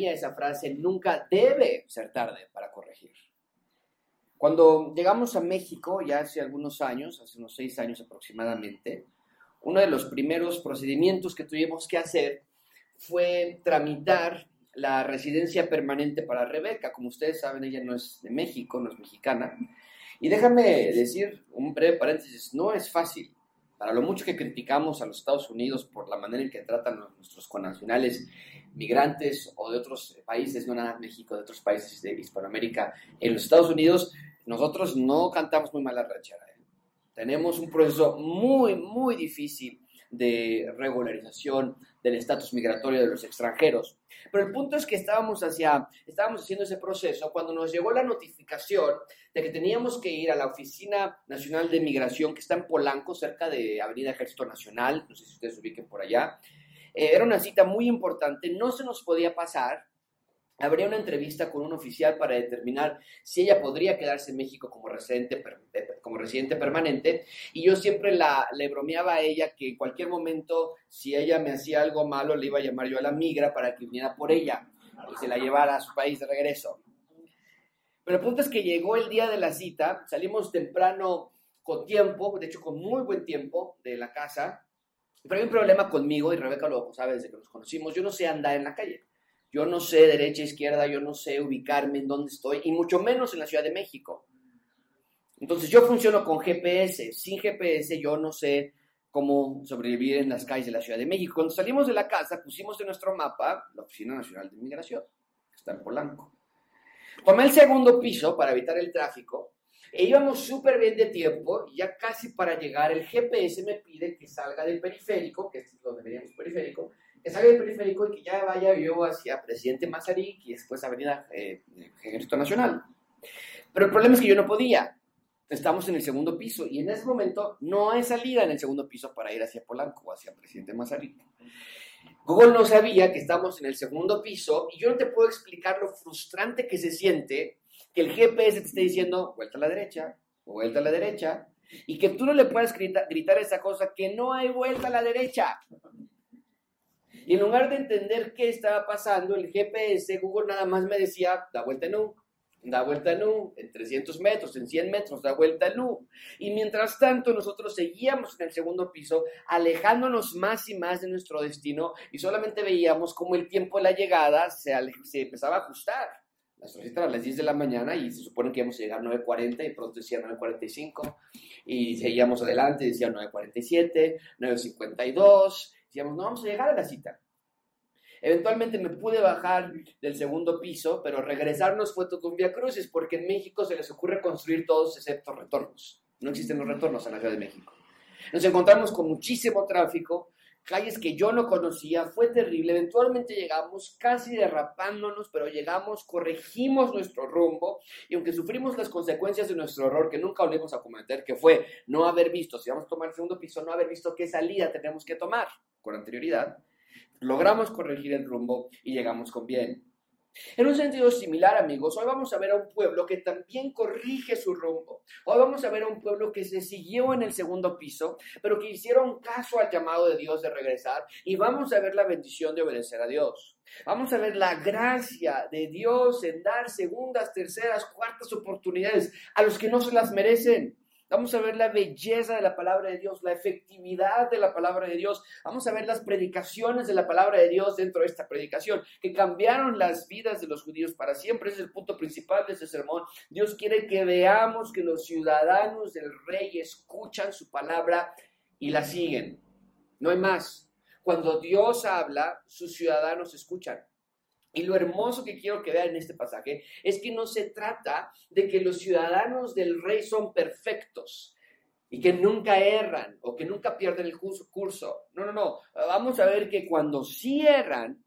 esa frase, nunca debe ser tarde para corregir. Cuando llegamos a México, ya hace algunos años, hace unos seis años aproximadamente, uno de los primeros procedimientos que tuvimos que hacer fue tramitar la residencia permanente para Rebeca. Como ustedes saben, ella no es de México, no es mexicana. Y déjame decir un breve paréntesis, no es fácil. Para lo mucho que criticamos a los Estados Unidos por la manera en que tratan a nuestros connacionales migrantes o de otros países, no nada México, de otros países de Hispanoamérica, en los Estados Unidos, nosotros no cantamos muy mal la ranchera. ¿eh? Tenemos un proceso muy, muy difícil de regularización del estatus migratorio de los extranjeros. Pero el punto es que estábamos, hacia, estábamos haciendo ese proceso cuando nos llegó la notificación de que teníamos que ir a la Oficina Nacional de Migración que está en Polanco, cerca de Avenida Ejército Nacional, no sé si ustedes se ubiquen por allá. Eh, era una cita muy importante, no se nos podía pasar habría una entrevista con un oficial para determinar si ella podría quedarse en México como residente, eh, como residente permanente. Y yo siempre la, le bromeaba a ella que en cualquier momento, si ella me hacía algo malo, le iba a llamar yo a la migra para que viniera por ella y se la llevara a su país de regreso. Pero el punto es que llegó el día de la cita, salimos temprano con tiempo, de hecho con muy buen tiempo de la casa, pero hay un problema conmigo y Rebeca lo sabe desde que nos conocimos, yo no sé andar en la calle. Yo no sé derecha, izquierda, yo no sé ubicarme en dónde estoy, y mucho menos en la Ciudad de México. Entonces yo funciono con GPS. Sin GPS yo no sé cómo sobrevivir en las calles de la Ciudad de México. Cuando salimos de la casa pusimos en nuestro mapa la Oficina Nacional de Inmigración, que está en Polanco. Tomé el segundo piso para evitar el tráfico e íbamos súper bien de tiempo, ya casi para llegar, el GPS me pide que salga del periférico, que es donde veníamos periférico, que salga del periférico y que ya vaya yo hacia Presidente Mazarik y después Avenida eh, Ejército Nacional. Pero el problema es que yo no podía. Estamos en el segundo piso y en ese momento no hay salida en el segundo piso para ir hacia Polanco o hacia Presidente Mazarik. Google no sabía que estamos en el segundo piso y yo no te puedo explicar lo frustrante que se siente que el GPS te esté diciendo vuelta a la derecha, vuelta a la derecha, y que tú no le puedas gritar, gritar esa cosa que no hay vuelta a la derecha. Y en lugar de entender qué estaba pasando, el GPS, Google nada más me decía, da vuelta en U, da vuelta en U, en 300 metros, en 100 metros, da vuelta en U. Y mientras tanto, nosotros seguíamos en el segundo piso, alejándonos más y más de nuestro destino, y solamente veíamos cómo el tiempo de la llegada se, se empezaba a ajustar. Las cita a las 10 de la mañana y se supone que íbamos a llegar a 9.40 y pronto decía 9.45 y seguíamos adelante, decía 9.47, 9.52 Decíamos, no vamos a llegar a la cita. Eventualmente me pude bajar del segundo piso, pero regresarnos fue todo un via crucis, porque en México se les ocurre construir todos excepto retornos. No existen los retornos en la Ciudad de México. Nos encontramos con muchísimo tráfico, calles que yo no conocía, fue terrible. Eventualmente llegamos casi derrapándonos, pero llegamos, corregimos nuestro rumbo y aunque sufrimos las consecuencias de nuestro error que nunca volvimos a cometer, que fue no haber visto, si vamos a tomar el segundo piso, no haber visto qué salida tenemos que tomar con anterioridad, logramos corregir el rumbo y llegamos con bien. En un sentido similar, amigos, hoy vamos a ver a un pueblo que también corrige su rumbo. Hoy vamos a ver a un pueblo que se siguió en el segundo piso, pero que hicieron caso al llamado de Dios de regresar y vamos a ver la bendición de obedecer a Dios. Vamos a ver la gracia de Dios en dar segundas, terceras, cuartas oportunidades a los que no se las merecen. Vamos a ver la belleza de la palabra de Dios, la efectividad de la palabra de Dios. Vamos a ver las predicaciones de la palabra de Dios dentro de esta predicación, que cambiaron las vidas de los judíos para siempre. Ese es el punto principal de este sermón. Dios quiere que veamos que los ciudadanos del rey escuchan su palabra y la siguen. No hay más. Cuando Dios habla, sus ciudadanos escuchan. Y lo hermoso que quiero que vean en este pasaje es que no se trata de que los ciudadanos del rey son perfectos y que nunca erran o que nunca pierden el curso. No, no, no. Vamos a ver que cuando sí erran,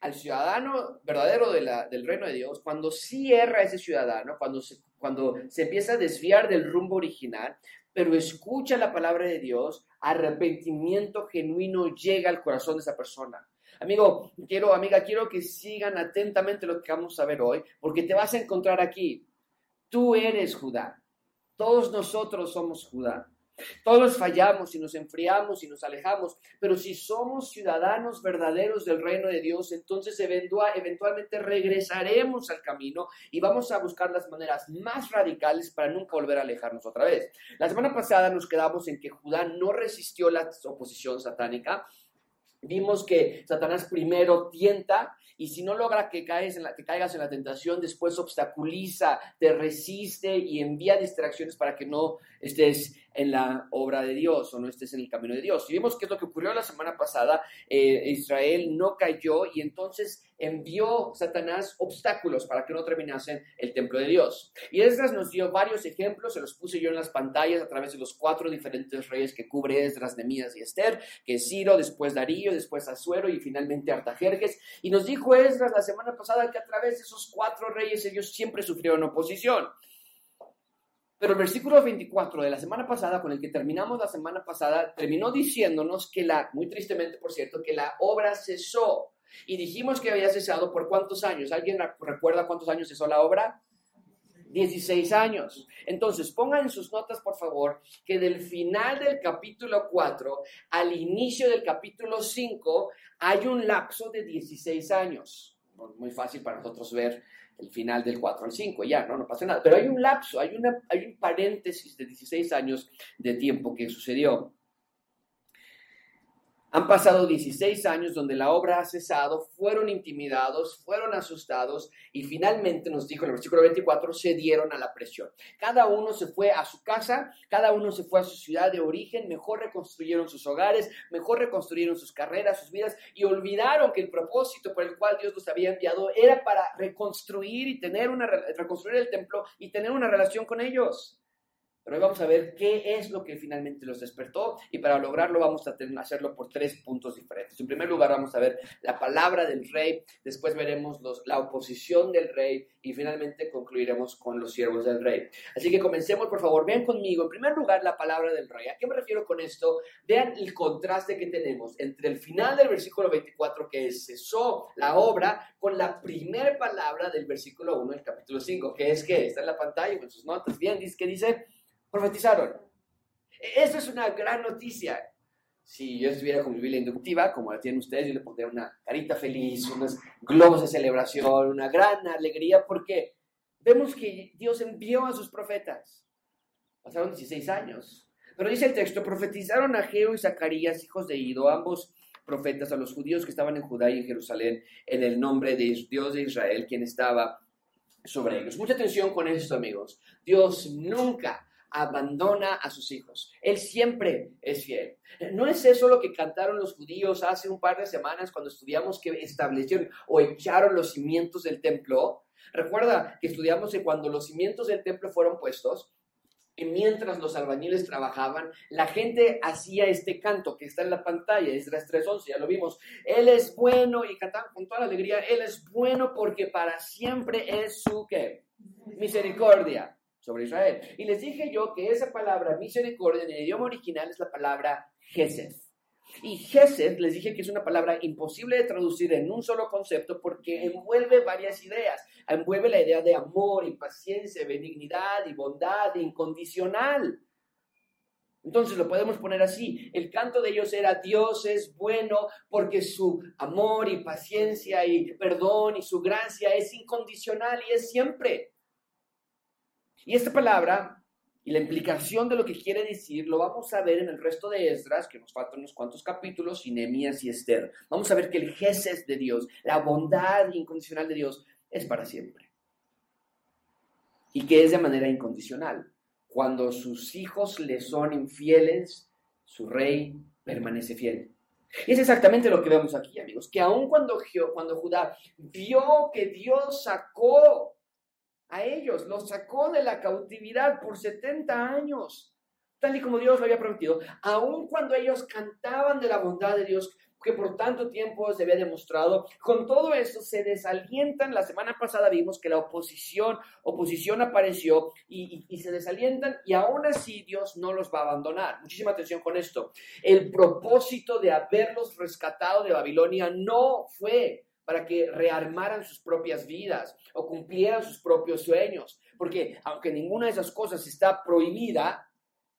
al ciudadano verdadero del reino de Dios, cuando sí erra ese ciudadano, cuando se, cuando se empieza a desviar del rumbo original, pero escucha la palabra de Dios, arrepentimiento genuino llega al corazón de esa persona. Amigo, quiero, amiga, quiero que sigan atentamente lo que vamos a ver hoy, porque te vas a encontrar aquí. Tú eres Judá. Todos nosotros somos Judá. Todos fallamos y nos enfriamos y nos alejamos, pero si somos ciudadanos verdaderos del reino de Dios, entonces eventualmente regresaremos al camino y vamos a buscar las maneras más radicales para nunca volver a alejarnos otra vez. La semana pasada nos quedamos en que Judá no resistió la oposición satánica. Vimos que Satanás primero tienta y si no logra que, caes en la, que caigas en la tentación, después obstaculiza, te resiste y envía distracciones para que no estés en la obra de Dios o no estés en el camino de Dios. Y vimos que es lo que ocurrió la semana pasada. Eh, Israel no cayó y entonces envió Satanás obstáculos para que no terminasen el templo de Dios. Y Esdras nos dio varios ejemplos, se los puse yo en las pantallas a través de los cuatro diferentes reyes que cubre Esdras, Nemías y Esther, que Ciro, después Darío, después Azuero y finalmente Artajerjes. Y nos dijo Esdras la semana pasada que a través de esos cuatro reyes ellos siempre sufrieron oposición. Pero el versículo 24 de la semana pasada, con el que terminamos la semana pasada, terminó diciéndonos que la, muy tristemente por cierto, que la obra cesó. Y dijimos que había cesado por cuántos años. ¿Alguien recuerda cuántos años cesó la obra? 16 años. Entonces, pongan en sus notas, por favor, que del final del capítulo 4 al inicio del capítulo 5 hay un lapso de 16 años. Muy fácil para nosotros ver el final del 4 al 5, ya, no, no pasa nada. Pero hay un lapso, hay, una, hay un paréntesis de 16 años de tiempo que sucedió. Han pasado 16 años donde la obra ha cesado, fueron intimidados, fueron asustados y finalmente nos dijo en el versículo 24, se dieron a la presión. Cada uno se fue a su casa, cada uno se fue a su ciudad de origen, mejor reconstruyeron sus hogares, mejor reconstruyeron sus carreras, sus vidas y olvidaron que el propósito por el cual Dios los había enviado era para reconstruir y tener una reconstruir el templo y tener una relación con ellos. Pero hoy vamos a ver qué es lo que finalmente los despertó y para lograrlo vamos a hacerlo por tres puntos diferentes. En primer lugar vamos a ver la palabra del rey, después veremos los, la oposición del rey y finalmente concluiremos con los siervos del rey. Así que comencemos, por favor, vean conmigo. En primer lugar, la palabra del rey. ¿A qué me refiero con esto? Vean el contraste que tenemos entre el final del versículo 24 que cesó la obra con la primera palabra del versículo 1 del capítulo 5, que es que está en la pantalla con sus notas. Bien, dice que dice profetizaron. E-, eso es una gran noticia. Si yo estuviera con mi Biblia inductiva, como la tienen ustedes, yo le pondría una carita feliz, unos globos de celebración, una gran alegría, porque vemos que Dios envió a sus profetas. Pasaron 16 años. Pero dice el texto, profetizaron a Geo y Zacarías, hijos de Ido, ambos profetas a los judíos que estaban en Judá y en Jerusalén, en el nombre de Dios de Israel, quien estaba sobre ellos. Mucha atención con esto, amigos. Dios nunca abandona a sus hijos. Él siempre es fiel. ¿No es eso lo que cantaron los judíos hace un par de semanas cuando estudiamos que establecieron o echaron los cimientos del templo? Recuerda que estudiamos que cuando los cimientos del templo fueron puestos, y mientras los albañiles trabajaban, la gente hacía este canto que está en la pantalla, es las 3.11, ya lo vimos. Él es bueno y cantaban con toda la alegría, Él es bueno porque para siempre es su ¿qué? misericordia sobre Israel. Y les dije yo que esa palabra misericordia en el idioma original es la palabra Gesed. Y Gesed les dije que es una palabra imposible de traducir en un solo concepto porque envuelve varias ideas. Envuelve la idea de amor y paciencia, benignidad y bondad incondicional. Entonces lo podemos poner así. El canto de ellos era Dios es bueno porque su amor y paciencia y perdón y su gracia es incondicional y es siempre. Y esta palabra y la implicación de lo que quiere decir lo vamos a ver en el resto de Esdras, que nos faltan unos cuantos capítulos, y Nehemías y Esther. Vamos a ver que el Jesús de Dios, la bondad incondicional de Dios, es para siempre. Y que es de manera incondicional. Cuando sus hijos le son infieles, su rey permanece fiel. Y es exactamente lo que vemos aquí, amigos, que aun cuando, cuando Judá vio que Dios sacó a ellos, los sacó de la cautividad por 70 años, tal y como Dios lo había prometido, aun cuando ellos cantaban de la bondad de Dios que por tanto tiempo se había demostrado. Con todo eso se desalientan. La semana pasada vimos que la oposición, oposición apareció y, y, se desalientan y aún así Dios no los va a abandonar. Muchísima atención con esto. El propósito de haberlos rescatado de Babilonia no fue para que rearmaran sus propias vidas o cumplieran sus propios sueños. Porque aunque ninguna de esas cosas está prohibida,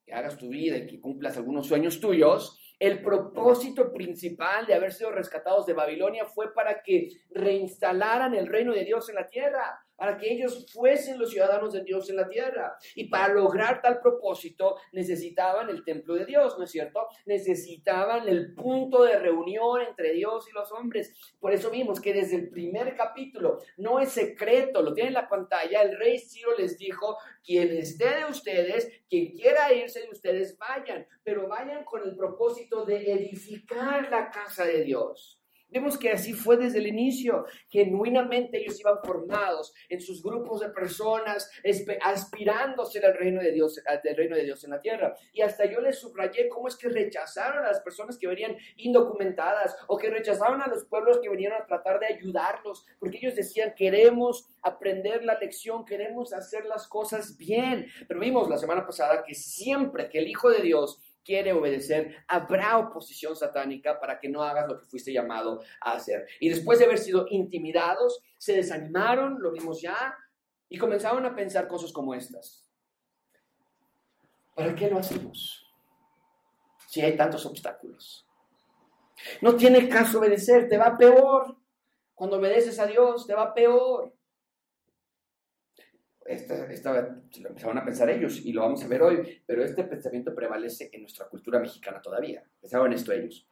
que hagas tu vida y que cumplas algunos sueños tuyos, el propósito principal de haber sido rescatados de Babilonia fue para que reinstalaran el reino de Dios en la tierra para que ellos fuesen los ciudadanos de Dios en la tierra. Y para lograr tal propósito necesitaban el templo de Dios, ¿no es cierto? Necesitaban el punto de reunión entre Dios y los hombres. Por eso vimos que desde el primer capítulo, no es secreto, lo tiene en la pantalla, el rey Ciro les dijo, quien esté de ustedes, quien quiera irse de ustedes, vayan, pero vayan con el propósito de edificar la casa de Dios. Vemos que así fue desde el inicio. Genuinamente ellos iban formados en sus grupos de personas, aspirándose al reino de Dios, al reino de Dios en la tierra. Y hasta yo les subrayé cómo es que rechazaron a las personas que venían indocumentadas o que rechazaron a los pueblos que venían a tratar de ayudarlos, porque ellos decían, queremos aprender la lección, queremos hacer las cosas bien. Pero vimos la semana pasada que siempre que el Hijo de Dios quiere obedecer, habrá oposición satánica para que no hagas lo que fuiste llamado a hacer. Y después de haber sido intimidados, se desanimaron, lo vimos ya, y comenzaron a pensar cosas como estas. ¿Para qué lo hacemos? Si hay tantos obstáculos. No tiene caso obedecer, te va peor. Cuando obedeces a Dios, te va peor esta, esta, lo empezaron a pensar ellos y lo vamos a ver hoy, pero este pensamiento prevalece en nuestra cultura mexicana todavía. Pensaban esto ellos.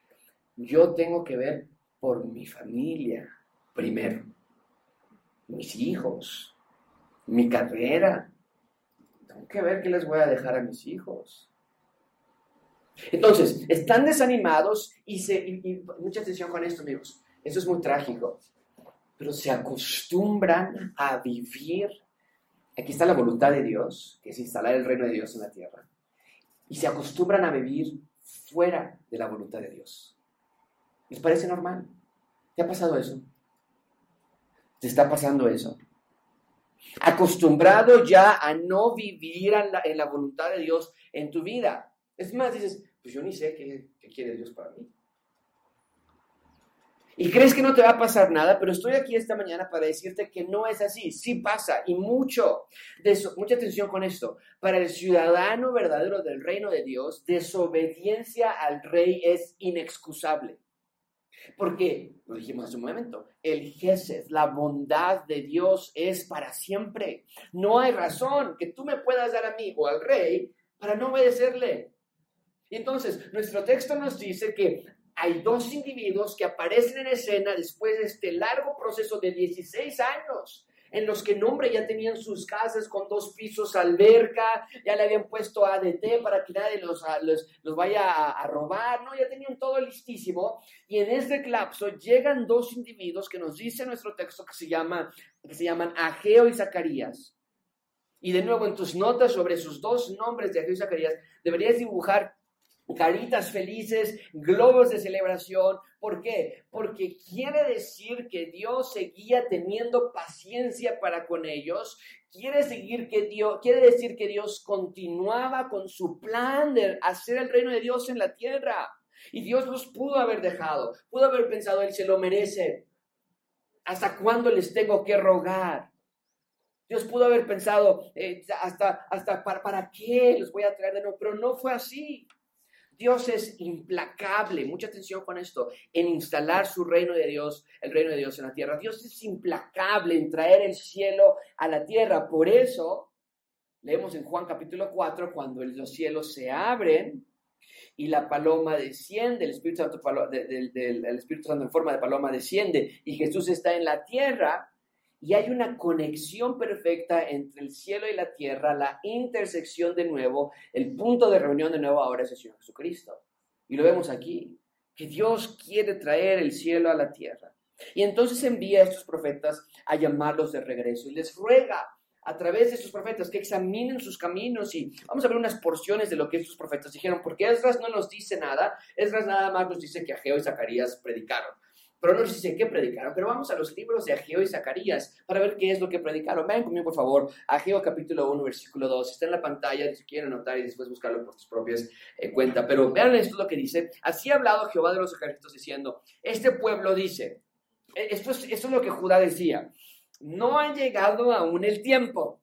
Yo tengo que ver por mi familia primero, mis hijos, mi carrera. Tengo que ver qué les voy a dejar a mis hijos. Entonces, están desanimados y, se, y mucha atención con esto, amigos. Eso es muy trágico. Pero se acostumbran a vivir Aquí está la voluntad de Dios, que es instalar el reino de Dios en la tierra. Y se acostumbran a vivir fuera de la voluntad de Dios. ¿Les parece normal? ¿Te ha pasado eso? ¿Te está pasando eso? Acostumbrado ya a no vivir en la, voluntad de Dios en tu vida. Es más, dices, pues yo ni sé qué, qué quiere Dios para mí. Y crees que no te va a pasar nada, pero estoy aquí esta mañana para decirte que no es así. Sí pasa y mucho. mucha atención con esto. Para el ciudadano verdadero del reino de Dios, desobediencia al rey es inexcusable. Porque, lo dijimos hace un momento, el Gesed, la bondad de Dios es para siempre. No hay razón que tú me puedas dar a mí o al rey para no obedecerle. Entonces, nuestro texto nos dice que hay dos individuos que aparecen en escena después de este largo proceso de 16 años en los que nombre ya tenían sus casas con dos pisos, alberca, ya le habían puesto ADT para que nadie los, los, vaya a, robar, ¿no? Ya tenían todo listísimo. Y en este lapso llegan dos individuos que nos dice nuestro texto que se, llama, que se llaman Ageo y Zacarías. Y de nuevo en tus notas sobre sus dos nombres de Ageo y Zacarías, deberías dibujar caritas felices, globos de celebración. ¿Por qué? Porque quiere decir que Dios seguía teniendo paciencia para con ellos. Quiere, seguir que Dios, quiere decir que Dios continuaba con su plan de hacer el reino de Dios en la tierra. Y Dios los pudo haber dejado, pudo haber pensado, Él se lo merece. ¿Hasta cuándo les tengo que rogar? Dios pudo haber pensado, eh, hasta, hasta para, para qué los voy a traer de nuevo, pero no fue así. Dios es implacable, mucha atención con esto, en instalar su reino de Dios, el reino de Dios en la tierra. Dios es implacable en traer el cielo a la tierra. Por eso, leemos en Juan capítulo 4, cuando los cielos se abren y la paloma desciende, el Espíritu Santo, el Espíritu Santo en forma de paloma desciende y Jesús está en la tierra, y hay una conexión perfecta entre el cielo y la tierra, la intersección de nuevo, el punto de reunión de nuevo ahora es el Señor Jesucristo. Y lo vemos aquí, que Dios quiere traer el cielo a la tierra. Y entonces envía a estos profetas a llamarlos de regreso y les ruega a través de estos profetas que examinen sus caminos y vamos a ver unas porciones de lo que estos profetas dijeron, porque Esdras no nos dice nada, Esdras nada más nos dice que Ageo y Zacarías predicaron pero no sé dice qué predicaron. Pero vamos a los libros de Ageo y Zacarías para ver qué es lo que predicaron. Ven conmigo, por favor. Ageo capítulo 1, versículo 2. Está en la pantalla si quieren anotar y después buscarlo por sus propias eh, cuentas. Pero vean esto lo que dice. Así ha hablado Jehová de los ejércitos diciendo, este pueblo dice, e, esto es, esto es lo que Judá decía, no ha llegado aún el tiempo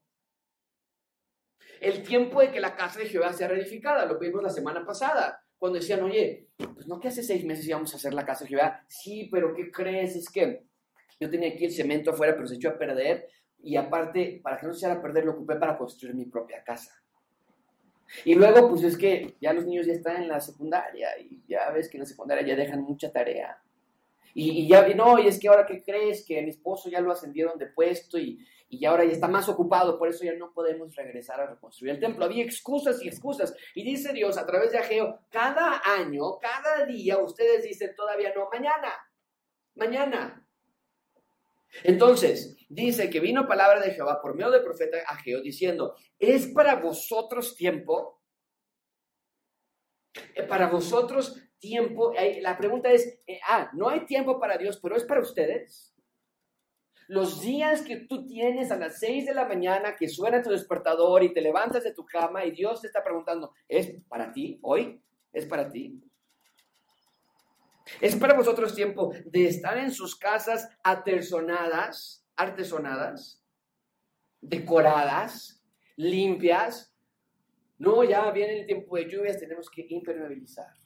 El tiempo de que la casa de Jehová sea reedificada, lo vimos la semana pasada, cuando decían, oye, pues no que hace seis meses íbamos a hacer la casa de Jehová. Sí, pero ¿qué crees? Es que yo tenía aquí el cemento afuera, pero se echó a perder. Y aparte, para que no se echara a perder, lo ocupé para construir mi propia casa. Y luego, pues es que ya los niños ya están en la secundaria y ya ves que en la secundaria ya dejan mucha tarea. Y, ya, no, y es que ahora, ¿qué crees? Que mi esposo ya lo ascendieron de puesto y, y ahora ya está más ocupado, por eso ya no podemos regresar a reconstruir el templo. Había excusas y excusas. Y dice Dios a través de Ageo, cada año, cada día, ustedes dicen todavía no, mañana, mañana. Entonces, dice que vino palabra de Jehová por medio del profeta Ageo diciendo, ¿es para vosotros tiempo? Para vosotros tiempo, la pregunta es, eh, ah, no hay tiempo para Dios, pero es para ustedes. Los días que tú tienes a las 6 de la mañana que suena tu despertador y te levantas de tu cama y Dios te está preguntando, ¿es para ti hoy? ¿Es para ti? Es para vosotros tiempo de estar en sus casas atesonadas, artesonadas, decoradas, limpias. No, ya viene el tiempo de lluvias, tenemos que impermeabilizar.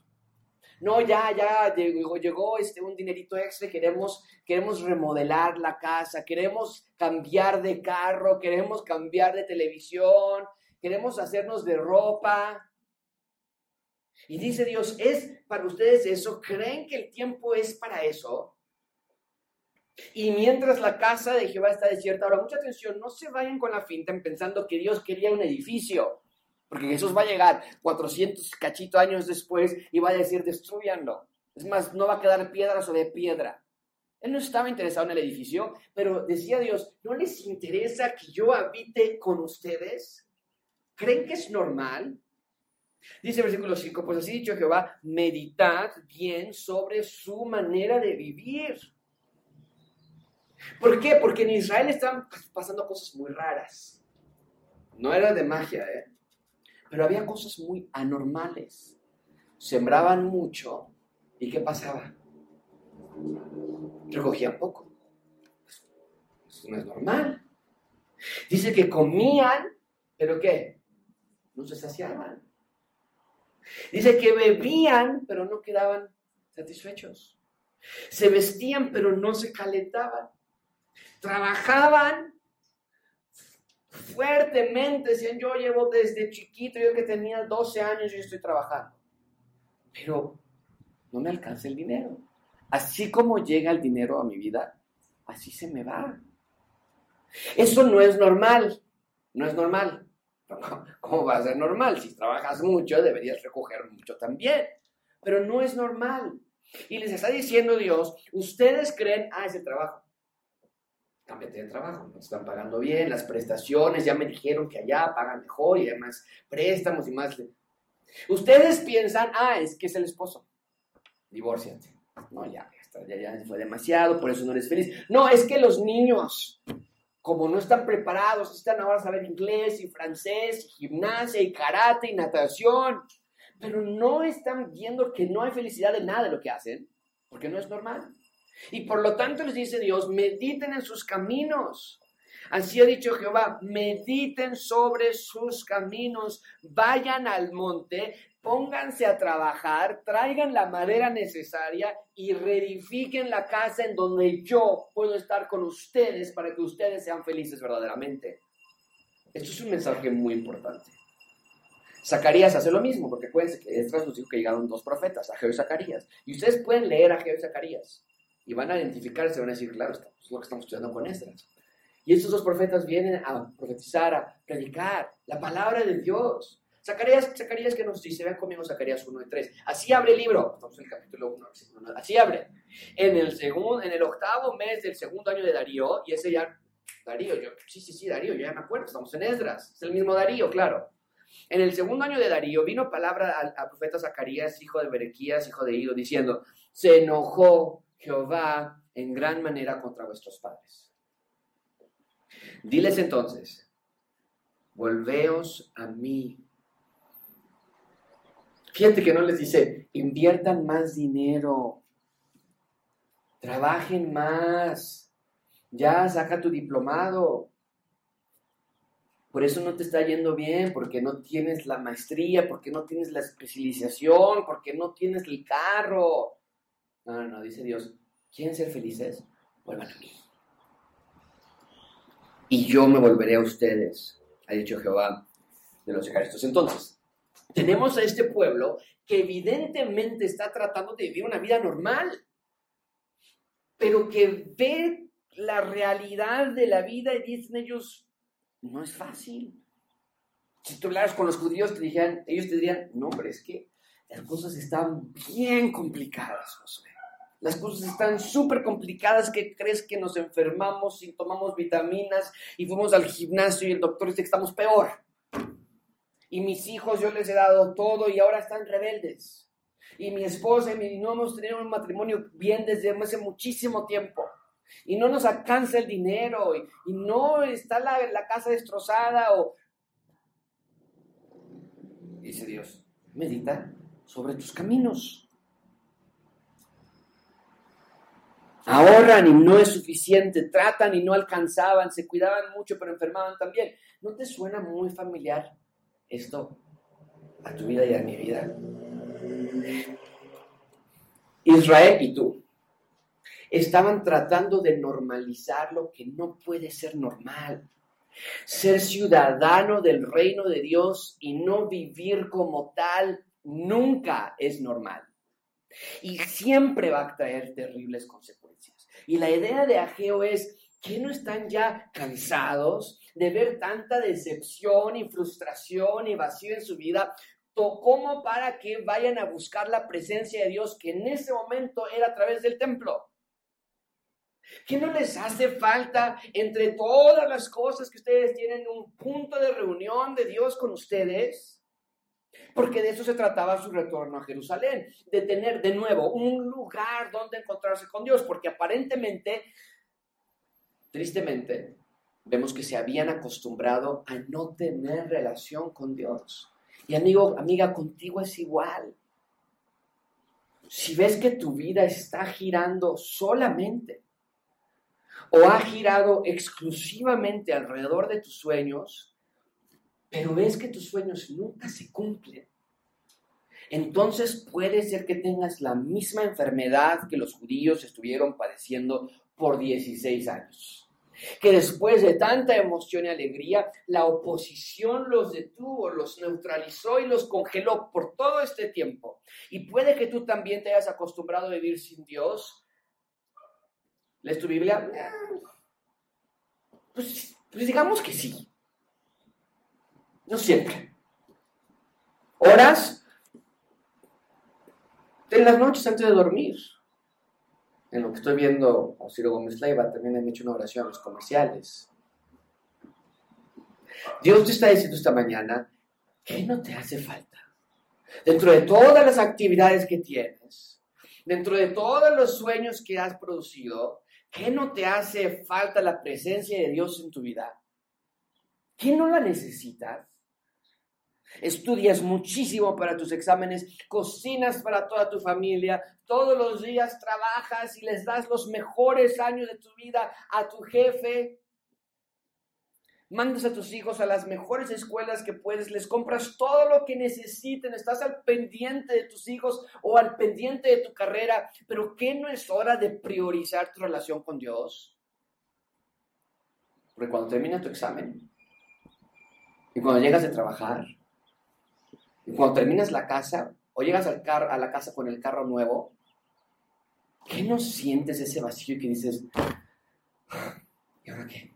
No, ya, ya llegó, llegó este, un dinerito extra, queremos, queremos remodelar la casa, queremos cambiar de carro, queremos cambiar de televisión, queremos hacernos de ropa. Y dice Dios, ¿es para ustedes eso? ¿Creen que el tiempo es para eso? Y mientras la casa de Jehová está desierta, ahora mucha atención, no se vayan con la finta pensando que Dios quería un edificio. Porque Jesús va a llegar 400 cachito años después y va a decir, destruyanlo. Es más, no va a quedar piedra sobre piedra. Él no estaba interesado en el edificio, pero decía Dios, ¿no les interesa que yo habite con ustedes? ¿Creen que es normal? Dice el versículo 5, pues así dicho Jehová, meditad bien sobre su manera de vivir. ¿Por qué? Porque en Israel están pasando cosas muy raras. No era de magia, ¿eh? Pero había cosas muy anormales. Sembraban mucho y ¿qué pasaba? Recogían poco. Eso no es normal. Dice que comían, pero ¿qué? No se saciaban. Dice que bebían, pero no quedaban satisfechos. Se vestían, pero no se calentaban. Trabajaban, fuertemente, decían, yo llevo desde chiquito, yo que tenía 12 años, yo estoy trabajando. Pero no me alcanza el dinero. Así como llega el dinero a mi vida, así se me va. Eso no es normal, no es normal. ¿Cómo va a ser normal? Si trabajas mucho, deberías recoger mucho también. Pero no es normal. Y les está diciendo Dios, ustedes creen, ah, ese trabajo cámbiate de trabajo, están pagando bien, las prestaciones, ya me dijeron que allá pagan mejor y además préstamos y más. Ustedes piensan, ah, es que es el esposo, divórciate. No, ya, ya, ya fue demasiado, por eso no eres feliz. No, es que los niños, como no están preparados, están ahora a saber inglés y francés, y gimnasia y karate y natación, pero no están viendo que no hay felicidad de nada de lo que hacen, porque no es normal. Y por lo tanto les dice Dios, mediten en sus caminos. Así ha dicho Jehová, mediten sobre sus caminos, vayan al monte, pónganse a trabajar, traigan la madera necesaria y reedifiquen la casa en donde yo puedo estar con ustedes para que ustedes sean felices verdaderamente. Esto es un mensaje muy importante. Zacarías hace lo mismo, porque acuérdense que Esdras nos dijo que llegaron dos profetas, Ageo y Zacarías. Y ustedes pueden leer a Ageo y Zacarías y van a identificarse, van a decir, claro, es lo que estamos estudiando con Esdras. Y estos dos profetas vienen a profetizar, a predicar la palabra de Dios. Zacarías, Zacarías que nos dice, vean conmigo Zacarías 1 y 3. Así abre el libro, estamos en el capítulo 1, así abre. En el, segundo, en el octavo mes del segundo año de Darío, y ese ya, Darío, yo, sí, sí, sí, Darío, yo ya me acuerdo, estamos en Esdras, es el mismo Darío, claro. En el segundo año de Darío vino palabra al, profeta Zacarías, hijo de Berequías, hijo de Ido, diciendo, se enojó Jehová en gran manera contra vuestros padres. Diles entonces, volveos a mí. Fíjate que no les dice, inviertan más dinero, trabajen más, ya saca tu diplomado. por eso no te está yendo bien, porque no tienes la maestría, porque no tienes la especialización, porque no tienes el carro. No, no, no, dice Dios, ¿quieren ser felices? Vuelvan a mí. Y yo me volveré a ustedes, ha dicho Jehová de los ejércitos. Entonces, tenemos a este pueblo que evidentemente está tratando de vivir una vida normal, pero que ve la realidad de la vida y dicen ellos, no es fácil. Si tú hablaras con los judíos, te dijeran, ellos te dirían, no, pero es que las cosas están bien complicadas, Josué. Las cosas están súper complicadas que crees que nos enfermamos y tomamos vitaminas y fuimos al gimnasio y el doctor dice que estamos peor. Y mis hijos yo les he dado todo y ahora están rebeldes. Y mi esposa y mi no hemos tenido un matrimonio bien desde hace muchísimo tiempo y no nos alcanza el dinero y, no está la, la, casa destrozada o... Dice Dios, medita sobre tus caminos. Ahorran y no es suficiente, tratan y no alcanzaban, se cuidaban mucho pero enfermaban también. ¿No te suena muy familiar esto a tu vida y a mi vida? Israel y tú estaban tratando de normalizar lo que no puede ser normal. Ser ciudadano del reino de Dios y no vivir como tal nunca es normal. Y siempre va a traer terribles consecuencias. Y la idea de Ageo es que no están ya cansados de ver tanta decepción y frustración y vacío en su vida como para que vayan a buscar la presencia de Dios que en ese momento era a través del templo. ¿Qué no les hace falta entre todas las cosas que ustedes tienen un punto de reunión de Dios con ustedes? Porque de eso se trataba su retorno a Jerusalén, de tener de nuevo un lugar donde encontrarse con Dios, porque aparentemente, tristemente, vemos que se habían acostumbrado a no tener relación con Dios. Y amigo, amiga, contigo es igual. Si ves que tu vida está girando solamente o ha girado exclusivamente alrededor de tus sueños, pero ves que tus sueños nunca se cumplen, entonces puede ser que tengas la misma enfermedad que los judíos estuvieron padeciendo por 16 años. Que después de tanta emoción y alegría, la oposición los detuvo, los neutralizó y los congeló por todo este tiempo. Y puede que tú también te hayas acostumbrado a vivir sin Dios ¿Lees tu Biblia? Pues, pues, digamos que sí. No siempre. Horas en las noches antes de dormir. En lo que estoy viendo a Gómez Leiva, también han hecho una oración a los comerciales. Dios te está diciendo esta mañana, ¿qué no te hace falta? Dentro de todas las actividades que tienes, dentro de todos los sueños que has producido, ¿Qué no te hace falta la presencia de Dios en tu vida? ¿Qué no la necesitas? Estudias muchísimo para tus exámenes, cocinas para toda tu familia, todos los días trabajas y les das los mejores años de tu vida a tu jefe, mandas a tus hijos a las mejores escuelas que puedes, les compras todo lo que necesiten, estás al pendiente de tus hijos o al pendiente de tu carrera, pero ¿qué no es hora de priorizar tu relación con Dios? Porque cuando termina tu examen y cuando llegas de trabajar y cuando terminas la casa o llegas al a la casa con el carro nuevo, ¿qué no sientes ese vacío que dices, ¿y ahora qué?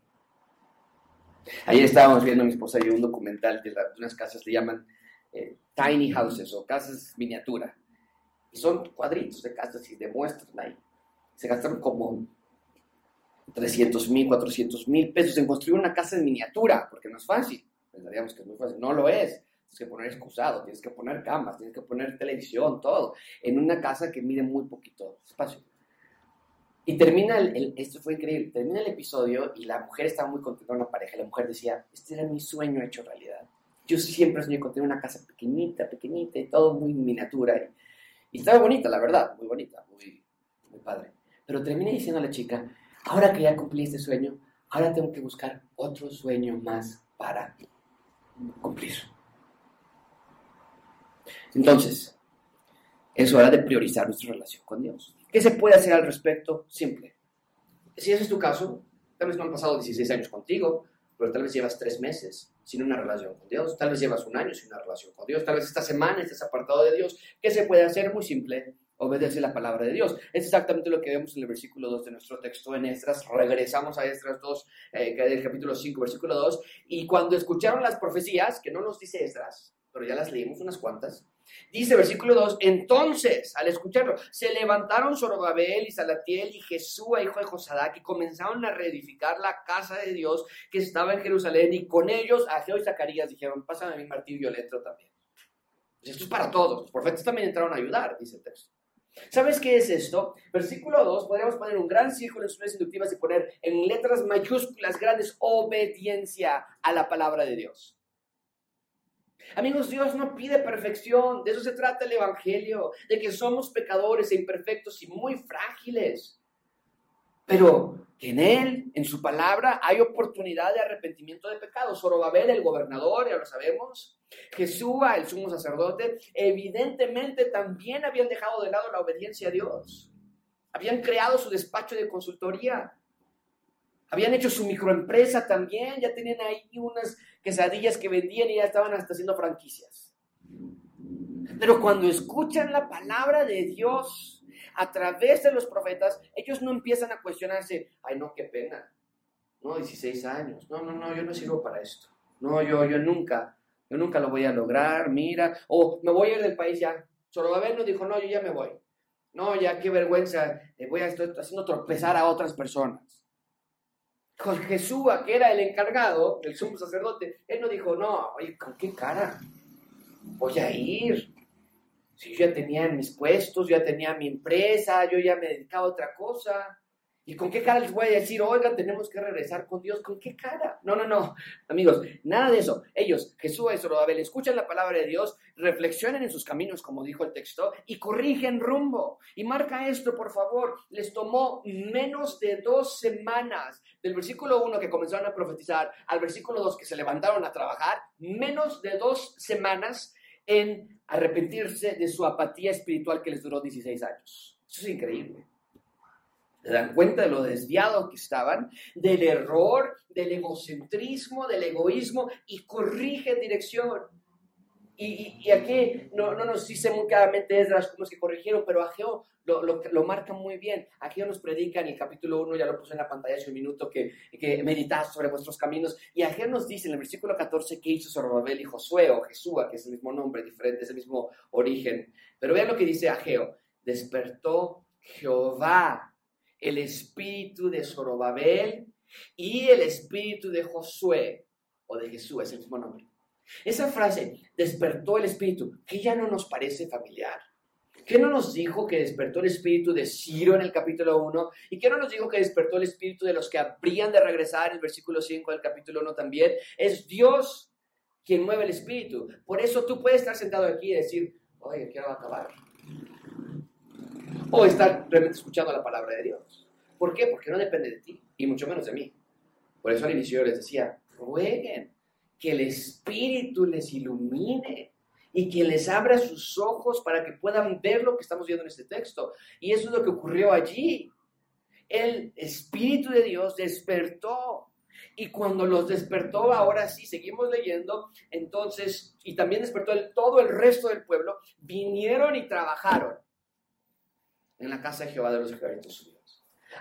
Ayer estábamos viendo mi esposa y un documental de, unas casas, le llaman eh, tiny houses o casas miniatura. Y son cuadritos de casas y demuestran ahí. Se gastaron como 300 mil, 400 mil pesos en construir una casa en miniatura, porque no es fácil. Pensaríamos que es muy fácil. No lo es. Tienes que poner excusado, tienes que poner camas, tienes que poner televisión, todo. En una casa que mide muy poquito espacio. Y termina, el, esto fue increíble, termina el episodio y la mujer estaba muy contenta con la pareja. La mujer decía, este era mi sueño hecho realidad. Yo siempre soñé con tener una casa pequeñita, pequeñita y todo muy miniatura. Y, estaba bonita, la verdad, muy bonita, muy, muy padre. Pero termina diciendo a la chica, ahora que ya cumplí este sueño, ahora tengo que buscar otro sueño más para cumplir. Entonces, es hora de priorizar nuestra relación con Dios. ¿Qué se puede hacer al respecto? Simple. Si ese es tu caso, tal vez no han pasado 16 años contigo, pero tal vez llevas tres meses sin una relación con Dios, tal vez llevas un año sin una relación con Dios, tal vez esta semana estás apartado de Dios. ¿Qué se puede hacer? Muy simple, obedecer la palabra de Dios. Es exactamente lo que vemos en el versículo 2 de nuestro texto en Estras. Regresamos a Estras 2, eh, del capítulo 5, versículo 2. Y cuando escucharon las profecías, que no nos dice Estras, pero ya las leímos unas cuantas, Dice versículo 2, entonces, al escucharlo, se levantaron Zorobabel y Salatiel y Jesúa, hijo de Josadac, y comenzaron a reedificar la casa de Dios que estaba en Jerusalén, y con ellos Ageo y Zacarías dijeron, pásame a mi martillo electro también. Pues esto es para todos, los profetas también entraron a ayudar, dice el texto. ¿Sabes qué es esto? Versículo 2, podríamos poner un gran círculo en sus inductivas y poner en letras mayúsculas grandes obediencia a la palabra de Dios. Amigos, Dios no pide perfección, de eso se trata el Evangelio, de que somos pecadores e imperfectos y muy frágiles. Pero en Él, en su palabra, hay oportunidad de arrepentimiento de pecados. Zorobabel, el gobernador, ya lo sabemos. Jesúa, el sumo sacerdote, evidentemente también habían dejado de lado la obediencia a Dios. Habían creado su despacho de consultoría. Habían hecho su microempresa también, ya tenían ahí unas quesadillas que vendían y ya estaban hasta haciendo franquicias. Pero cuando escuchan la palabra de Dios a través de los profetas, ellos no empiezan a cuestionarse, ay no, qué pena, no, 16 años, no, no, no, yo no sirvo para esto, no, yo, yo nunca, yo nunca lo voy a lograr, mira, o me voy a ir del país ya. Zorobabel nos dijo, no, yo ya me voy. No, ya qué vergüenza, eh, voy a estar haciendo tropezar a otras personas con Jesúa, que era el encargado, el sumo sacerdote, él no dijo, no, oye, ¿con qué cara? Voy a ir. Si yo ya tenía mis puestos, ya tenía mi empresa, yo ya me dedicaba a otra cosa. ¿Y con qué cara les voy a decir, oigan, tenemos que regresar con Dios? ¿Con qué cara? No, no, no, amigos, nada de eso. Ellos, Jesús y Zorobabel, escuchan la palabra de Dios, reflexionen en sus caminos, como dijo el texto, y corrigen rumbo. Y marca esto, por favor, les tomó menos de dos semanas, del versículo 1 que comenzaron a profetizar al versículo 2 que se levantaron a trabajar, menos de dos semanas en arrepentirse de su apatía espiritual que les duró 16 años. Eso es increíble se dan cuenta de lo desviados que estaban, del error, del egocentrismo, del egoísmo y corrigen dirección. Y, aquí no, no, nos dice muy claramente Esdras cómo es que corrigieron, pero Ageo lo, lo, lo marca muy bien. Ageo nos predica en el capítulo 1, ya lo puse en la pantalla hace un minuto, que, que meditad sobre vuestros caminos. Y Ageo nos dice en el versículo 14 que hizo Zorobabel y Josué o Jesúa, que es el mismo nombre, diferente, es el mismo origen. Pero vean lo que dice Ageo. Despertó Jehová el espíritu de Zorobabel y el espíritu de Josué, o de Jesús, es el mismo nombre. Esa frase, despertó el espíritu, que ya no nos parece familiar. ¿Qué no nos dijo que despertó el espíritu de Ciro en el capítulo 1? ¿Y qué no nos dijo que despertó el espíritu de los que habrían de regresar en el versículo 5 del capítulo 1 también? Es Dios quien mueve el espíritu. Por eso tú puedes estar sentado aquí y decir, oye, quiero acabar o estar realmente escuchando la palabra de Dios. ¿Por qué? Porque no depende de ti, y mucho menos de mí. Por eso al inicio les decía, rueguen que el Espíritu les ilumine y que les abra sus ojos para que puedan ver lo que estamos viendo en este texto. Y eso es lo que ocurrió allí. El Espíritu de Dios despertó. Y cuando los despertó, ahora sí, seguimos leyendo, entonces, y también despertó el, todo el resto del pueblo, vinieron y trabajaron en la casa de Jehová de los ejércitos unidos.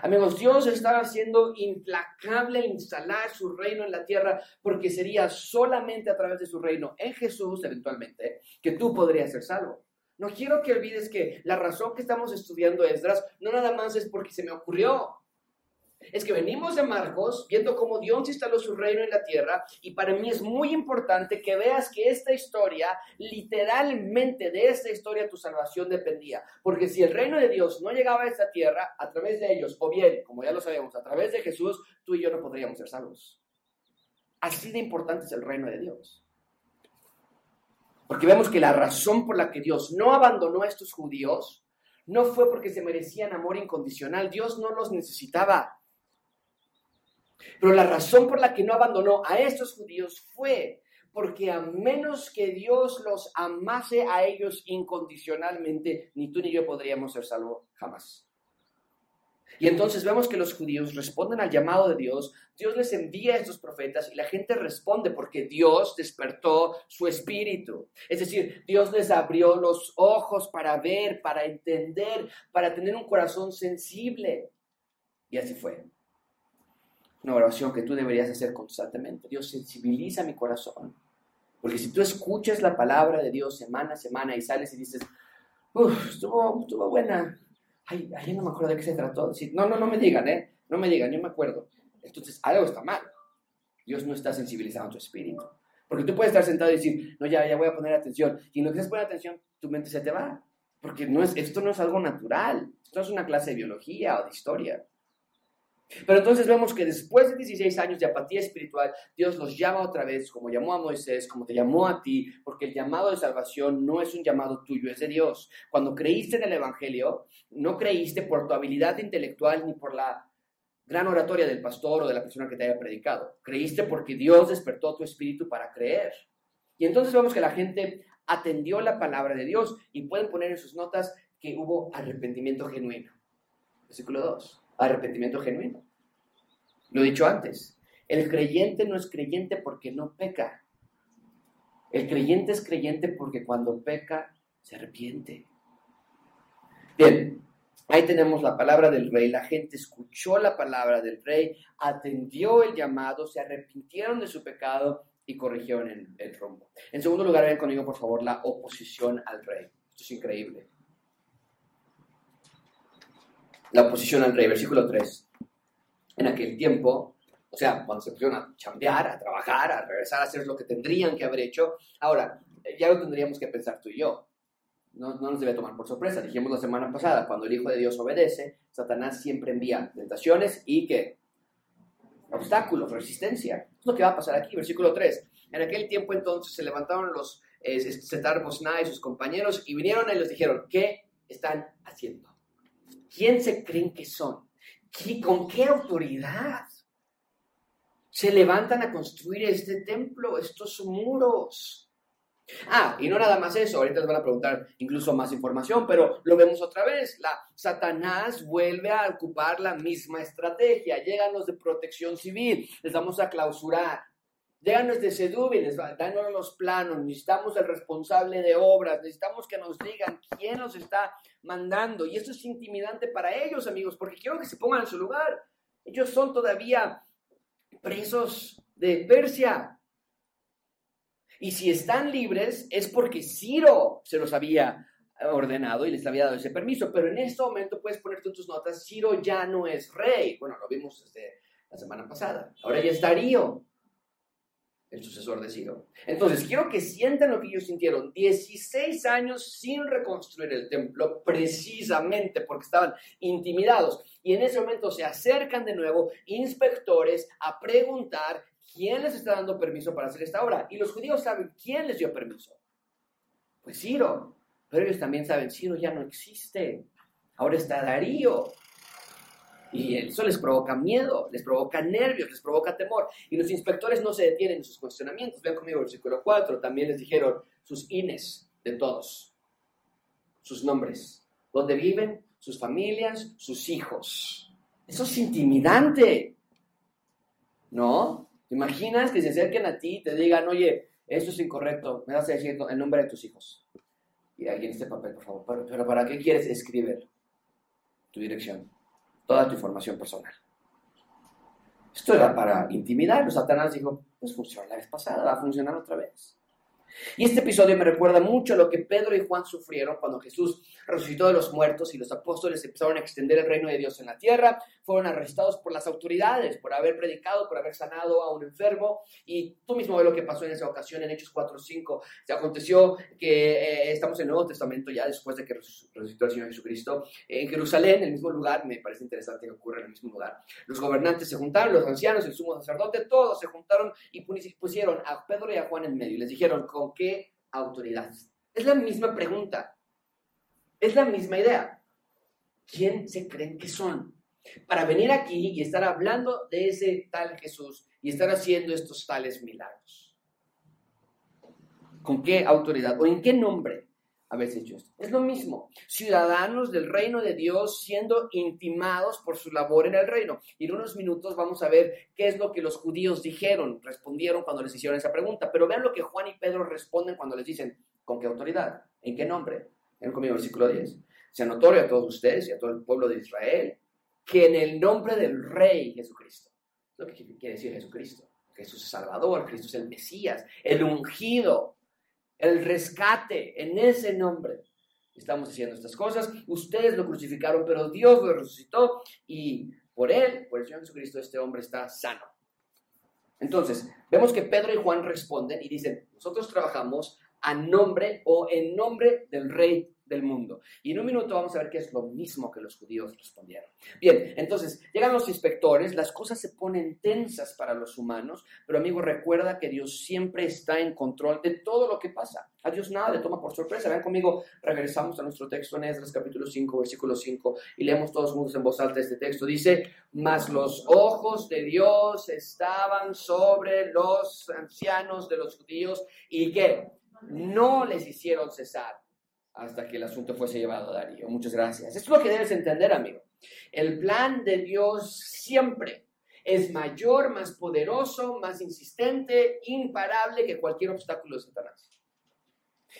Amigos, Dios estaba haciendo implacable instalar su reino en la tierra porque sería solamente a través de su reino en Jesús, eventualmente, que tú podrías ser salvo. No quiero que olvides que la razón que estamos estudiando Esdras no nada más es porque se me ocurrió es que venimos de Marcos viendo cómo Dios instaló su reino en la tierra y para mí es muy importante que veas que esta historia, literalmente de esta historia tu salvación dependía. Porque si el reino de Dios no llegaba a esta tierra a través de ellos, o bien, como ya lo sabemos, a través de Jesús, tú y yo no podríamos ser salvos. Así de importante es el reino de Dios. Porque vemos que la razón por la que Dios no abandonó a estos judíos no fue porque se merecían amor incondicional. Dios no los necesitaba. Pero la razón por la que no abandonó a estos judíos fue porque a menos que Dios los amase a ellos incondicionalmente, ni tú ni yo podríamos ser salvos jamás. Y entonces vemos que los judíos responden al llamado de Dios, Dios les envía a estos profetas y la gente responde porque Dios despertó su espíritu. Es decir, Dios les abrió los ojos para ver, para entender, para tener un corazón sensible. Y así fue. Una oración que tú deberías hacer constantemente. Dios sensibiliza mi corazón. Porque si tú escuchas la palabra de Dios semana a semana y sales y dices, uff, estuvo, estuvo buena, ay, ay, no me acuerdo de qué se trató. no, no, no me digan, ¿eh? No me digan, yo me acuerdo. Entonces, algo está mal. Dios no está sensibilizando tu espíritu. Porque tú puedes estar sentado y decir, no, ya, ya voy a poner atención. Y en lo que estás poniendo atención, tu mente se te va. Porque no es, esto no es algo natural. Esto es una clase de biología o de historia. Pero entonces vemos que después de 16 años de apatía espiritual, Dios los llama otra vez, como llamó a Moisés, como te llamó a ti, porque el llamado de salvación no es un llamado tuyo, es de Dios. Cuando creíste en el Evangelio, no creíste por tu habilidad intelectual ni por la gran oratoria del pastor o de la persona que te haya predicado. Creíste porque Dios despertó tu espíritu para creer. Y entonces vemos que la gente atendió la palabra de Dios y pueden poner en sus notas que hubo arrepentimiento genuino. Versículo 2 arrepentimiento genuino. Lo he dicho antes, el creyente no es creyente porque no peca. El creyente es creyente porque cuando peca se arrepiente. Bien, ahí tenemos la palabra del rey. La gente escuchó la palabra del rey, atendió el llamado, se arrepintieron de su pecado y corrigieron el, el rumbo. En segundo lugar, ven conmigo, por favor, la oposición al rey. Esto es increíble la oposición al rey, versículo 3. En aquel tiempo, o sea, cuando se pusieron a chambear, a trabajar, a regresar a hacer lo que tendrían que haber hecho, ahora, ya lo tendríamos que pensar tú y yo. No, no, nos debe tomar por sorpresa. Dijimos la semana pasada, cuando el Hijo de Dios obedece, Satanás siempre envía tentaciones y que obstáculos, resistencia. Es lo que va a pasar aquí, versículo 3. En aquel tiempo entonces se levantaron los eh, Setar y sus compañeros y vinieron y les dijeron, ¿qué están haciendo? ¿Quién se creen que son? ¿Con qué autoridad se levantan a construir este templo, estos muros? Ah, y no nada más eso, ahorita les van a preguntar incluso más información, pero lo vemos otra vez. La Satanás vuelve a ocupar la misma estrategia. Llegan los de protección civil, les vamos a clausurar. Llegan los de Sedubi, les dan los planos, necesitamos el responsable de obras, necesitamos que nos digan quién nos está mandando. Y esto es intimidante para ellos, amigos, porque quiero que se pongan en su lugar. Ellos son todavía presos de Persia. Y si están libres es porque Ciro se los había ordenado y les había dado ese permiso. Pero en este momento puedes ponerte en tus notas, Ciro ya no es rey. Bueno, lo vimos desde la semana pasada. Ahora ya es Darío el sucesor de Ciro. Entonces, quiero que sientan lo que ellos sintieron. 16 años sin reconstruir el templo, precisamente porque estaban intimidados. Y en ese momento se acercan de nuevo inspectores a preguntar quién les está dando permiso para hacer esta obra. Y los judíos saben quién les dio permiso. Pues Ciro. Pero ellos también saben, Ciro ya no existe. Ahora está Darío. Y eso les provoca miedo, les provoca nervios, les provoca temor. Y los inspectores no se detienen en sus cuestionamientos. Vean conmigo el versículo 4. También les dijeron sus INES de todos, sus nombres, dónde viven, sus familias, sus hijos. Eso es intimidante. ¿No? ¿Te imaginas que se acerquen a ti y te digan, oye, esto es incorrecto, me vas a decir el nombre de tus hijos? Y ahí en este papel, por favor. Pero, pero ¿para qué quieres escribir tu dirección? Toda tu información personal. Esto era para intimidar. Satanás dijo, pues funcionó la vez pasada, va a funcionar otra vez. Y este episodio me recuerda mucho a lo que Pedro y Juan sufrieron cuando Jesús resucitó de los muertos y los apóstoles empezaron a extender el reino de Dios en la tierra. Fueron arrestados por las autoridades, por haber predicado, por haber sanado a un enfermo. Y tú mismo ves lo que pasó en esa ocasión en Hechos 4.5. Se aconteció que eh, estamos en el Nuevo Testamento ya después de que resucitó el Señor Jesucristo. En Jerusalén, en el mismo lugar, me parece interesante que ocurra en el mismo lugar. Los gobernantes se juntaron, los ancianos, el sumo sacerdote, todos se juntaron y pusieron a Pedro y a Juan en medio y les dijeron, ¿con qué autoridad? Es la misma pregunta. Es la misma idea. ¿Quién se creen que son? para venir aquí y estar hablando de ese tal Jesús y estar haciendo estos tales milagros? ¿Con qué autoridad o en qué nombre habéis hecho esto? Es lo mismo, ciudadanos del reino de Dios siendo intimados por su labor en el reino. Y en unos minutos vamos a ver qué es lo que los judíos dijeron, respondieron cuando les hicieron esa pregunta. Pero vean lo que Juan y Pedro responden cuando les dicen, ¿con qué autoridad? ¿En qué nombre? Ven conmigo, versículo 10. Sea notorio a todos ustedes y a todo el pueblo de Israel que en el nombre del Rey Jesucristo, lo que quiere decir Jesucristo, Jesús es Salvador, Cristo es el Mesías, el ungido, el rescate, en ese nombre. Estamos haciendo estas cosas. Ustedes lo crucificaron, pero Dios lo resucitó y por él, por el Señor Jesucristo, este hombre está sano. Entonces, vemos que Pedro y Juan responden y dicen, nosotros trabajamos a nombre o en nombre del Rey del mundo. Y en un minuto vamos a ver que es lo mismo que los judíos respondieron. Bien, entonces llegan los inspectores, las cosas se ponen tensas para los humanos, pero amigo, recuerda que Dios siempre está en control de todo lo que pasa. A Dios nada le toma por sorpresa. Ven conmigo, regresamos a nuestro texto en Esdras capítulo 5, versículo 5, y leemos todos juntos en voz alta este texto. Dice, mas los ojos de Dios estaban sobre los ancianos de los judíos y que no les hicieron cesar hasta que el asunto fuese llevado a Darío. Muchas gracias. Esto es lo que debes entender, amigo. El plan de Dios siempre es mayor, más poderoso, más insistente, imparable que cualquier obstáculo de Satanás.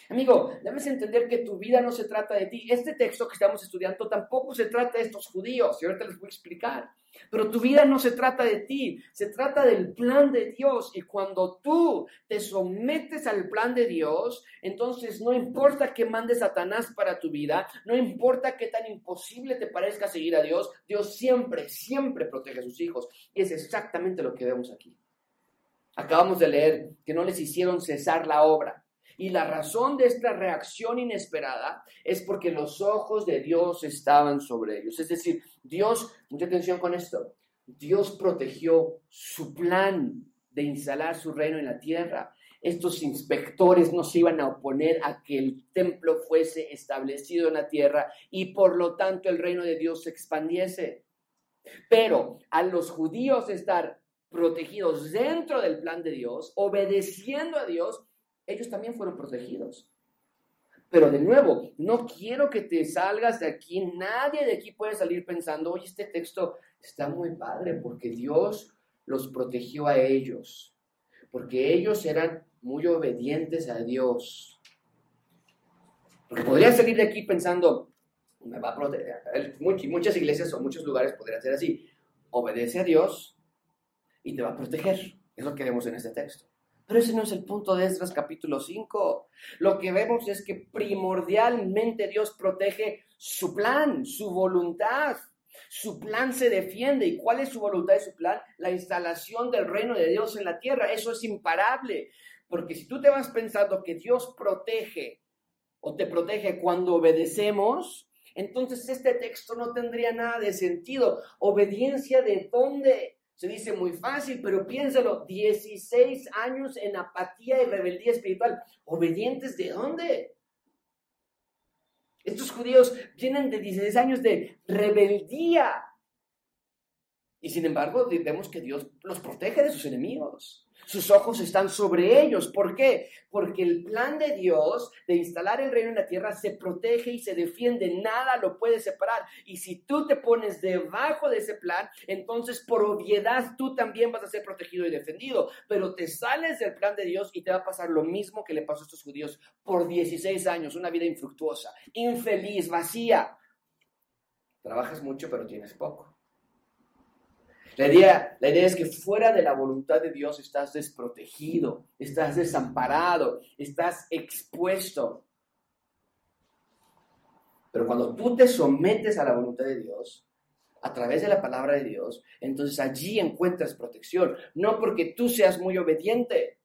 Amigo, debes entender que tu vida no se trata de ti. Este texto que estamos estudiando tampoco se trata de estos judíos, y ahorita les voy a explicar. Pero tu vida no se trata de ti, se trata del plan de Dios. Y cuando tú te sometes al plan de Dios, entonces no importa que mande Satanás para tu vida, no importa qué tan imposible te parezca seguir a Dios, Dios siempre, siempre protege a sus hijos. Y es exactamente lo que vemos aquí. Acabamos de leer que no les hicieron cesar la obra. Y la razón de esta reacción inesperada es porque los ojos de Dios estaban sobre ellos. Es decir, Dios, mucha atención con esto, Dios protegió su plan de instalar su reino en la tierra. Estos inspectores no se iban a oponer a que el templo fuese establecido en la tierra y por lo tanto el reino de Dios se expandiese. Pero a los judíos estar protegidos dentro del plan de Dios, obedeciendo a Dios, ellos también fueron protegidos. Pero de nuevo, no quiero que te salgas de aquí. Nadie de aquí puede salir pensando, oye, este texto está muy padre porque Dios los protegió a ellos. Porque ellos eran muy obedientes a Dios. Porque podría salir de aquí pensando, me va a proteger. Muchas iglesias o muchos lugares podrían ser así. Obedece a Dios y te va a proteger. Es lo que vemos en este texto. Pero ese no es el punto de Esdras capítulo 5. Lo que vemos es que primordialmente Dios protege su plan, su voluntad. Su plan se defiende. ¿Y cuál es su voluntad y su plan? La instalación del reino de Dios en la tierra. Eso es imparable. Porque si tú te vas pensando que Dios protege o te protege cuando obedecemos, entonces este texto no tendría nada de sentido. ¿Obediencia de dónde? Se dice muy fácil, pero piénsalo, 16 años en apatía y rebeldía espiritual. ¿Obedientes de dónde? Estos judíos vienen de 16 años de rebeldía. Y sin embargo, vemos que Dios los protege de sus enemigos. Sus ojos están sobre ellos. ¿Por qué? Porque el plan de Dios de instalar el reino en la tierra se protege y se defiende. Nada lo puede separar. Y si tú te pones debajo de ese plan, entonces por obviedad tú también vas a ser protegido y defendido. Pero te sales del plan de Dios y te va a pasar lo mismo que le pasó a estos judíos por 16 años. Una vida infructuosa, infeliz, vacía. Trabajas mucho, pero tienes poco. La idea, la idea es que fuera de la voluntad de Dios estás desprotegido, estás desamparado, estás expuesto. Pero cuando tú te sometes a la voluntad de Dios, a través de la palabra de Dios, entonces allí encuentras protección. No porque tú seas muy obediente,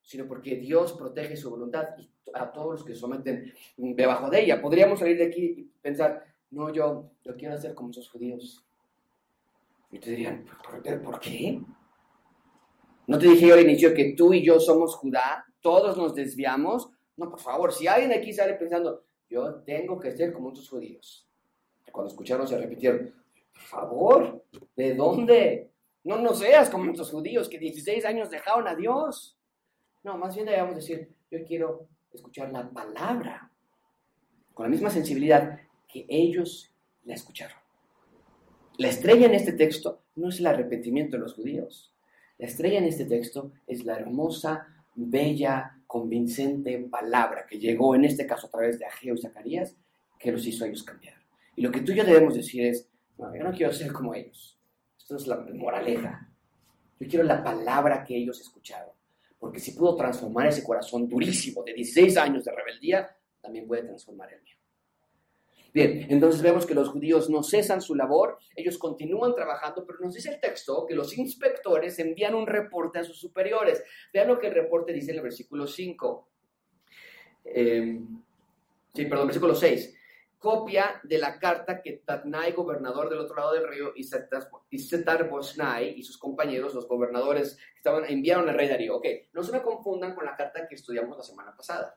sino porque Dios protege su voluntad a todos los que someten debajo de ella. Podríamos salir de aquí y pensar, no, yo, yo quiero hacer como esos judíos. Y te dirían, ¿por, qué? ¿No te dije yo al inicio que tú y yo somos Judá? Todos nos desviamos. No, por favor, si alguien aquí sale pensando, yo tengo que ser como otros judíos. Cuando escucharon se repitieron, Por favor, ¿de dónde? No, no seas como estos judíos que 16 años dejaron a Dios. No, más bien debemos decir, yo quiero escuchar la palabra con la misma sensibilidad que ellos la escucharon. La estrella en este texto no es el arrepentimiento de los judíos. La estrella en este texto es la hermosa, bella, convincente palabra que llegó en este caso a través de Ageo y Zacarías, que los hizo a ellos cambiar. Y lo que tú y yo debemos decir es, no, yo no quiero ser como ellos. Esto es la moraleja. Yo quiero la palabra que ellos escucharon. Porque si pudo transformar ese corazón durísimo de 16 años de rebeldía, también puede transformar el mío. Bien, entonces vemos que los judíos no cesan su labor, ellos continúan trabajando, pero nos dice el texto que los inspectores envían un reporte a sus superiores. Vean lo que el reporte dice en el versículo 5. Em, sí, perdón, versículo 6 copia de la carta que Tatnai, gobernador del otro lado del río, y Setar Bosnai y sus compañeros, los gobernadores que estaban, enviaron al rey Darío. Ok, no se me confundan con la carta que estudiamos la semana pasada.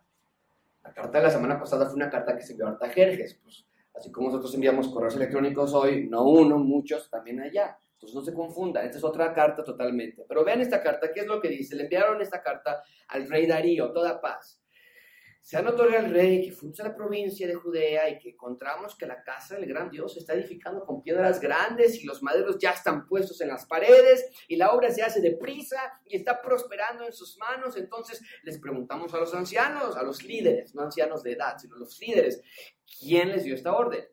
La carta de la semana pasada fue una carta que se envió a Artajerjes. Pues, así como nosotros enviamos correos electrónicos hoy, no uno, muchos, también allá. Entonces no se confundan, esta es otra carta totalmente. Pero vean esta carta, ¿qué es lo que dice? Le enviaron esta carta al rey Darío, toda paz se otorgado al rey que fuimos a la provincia de Judea y que encontramos que la casa del gran Dios se está edificando con piedras grandes y los maderos ya están puestos en las paredes y la obra se hace deprisa y está prosperando en sus manos. Entonces les preguntamos a los ancianos, a los líderes, no ancianos de edad, sino los líderes, ¿quién les dio esta orden?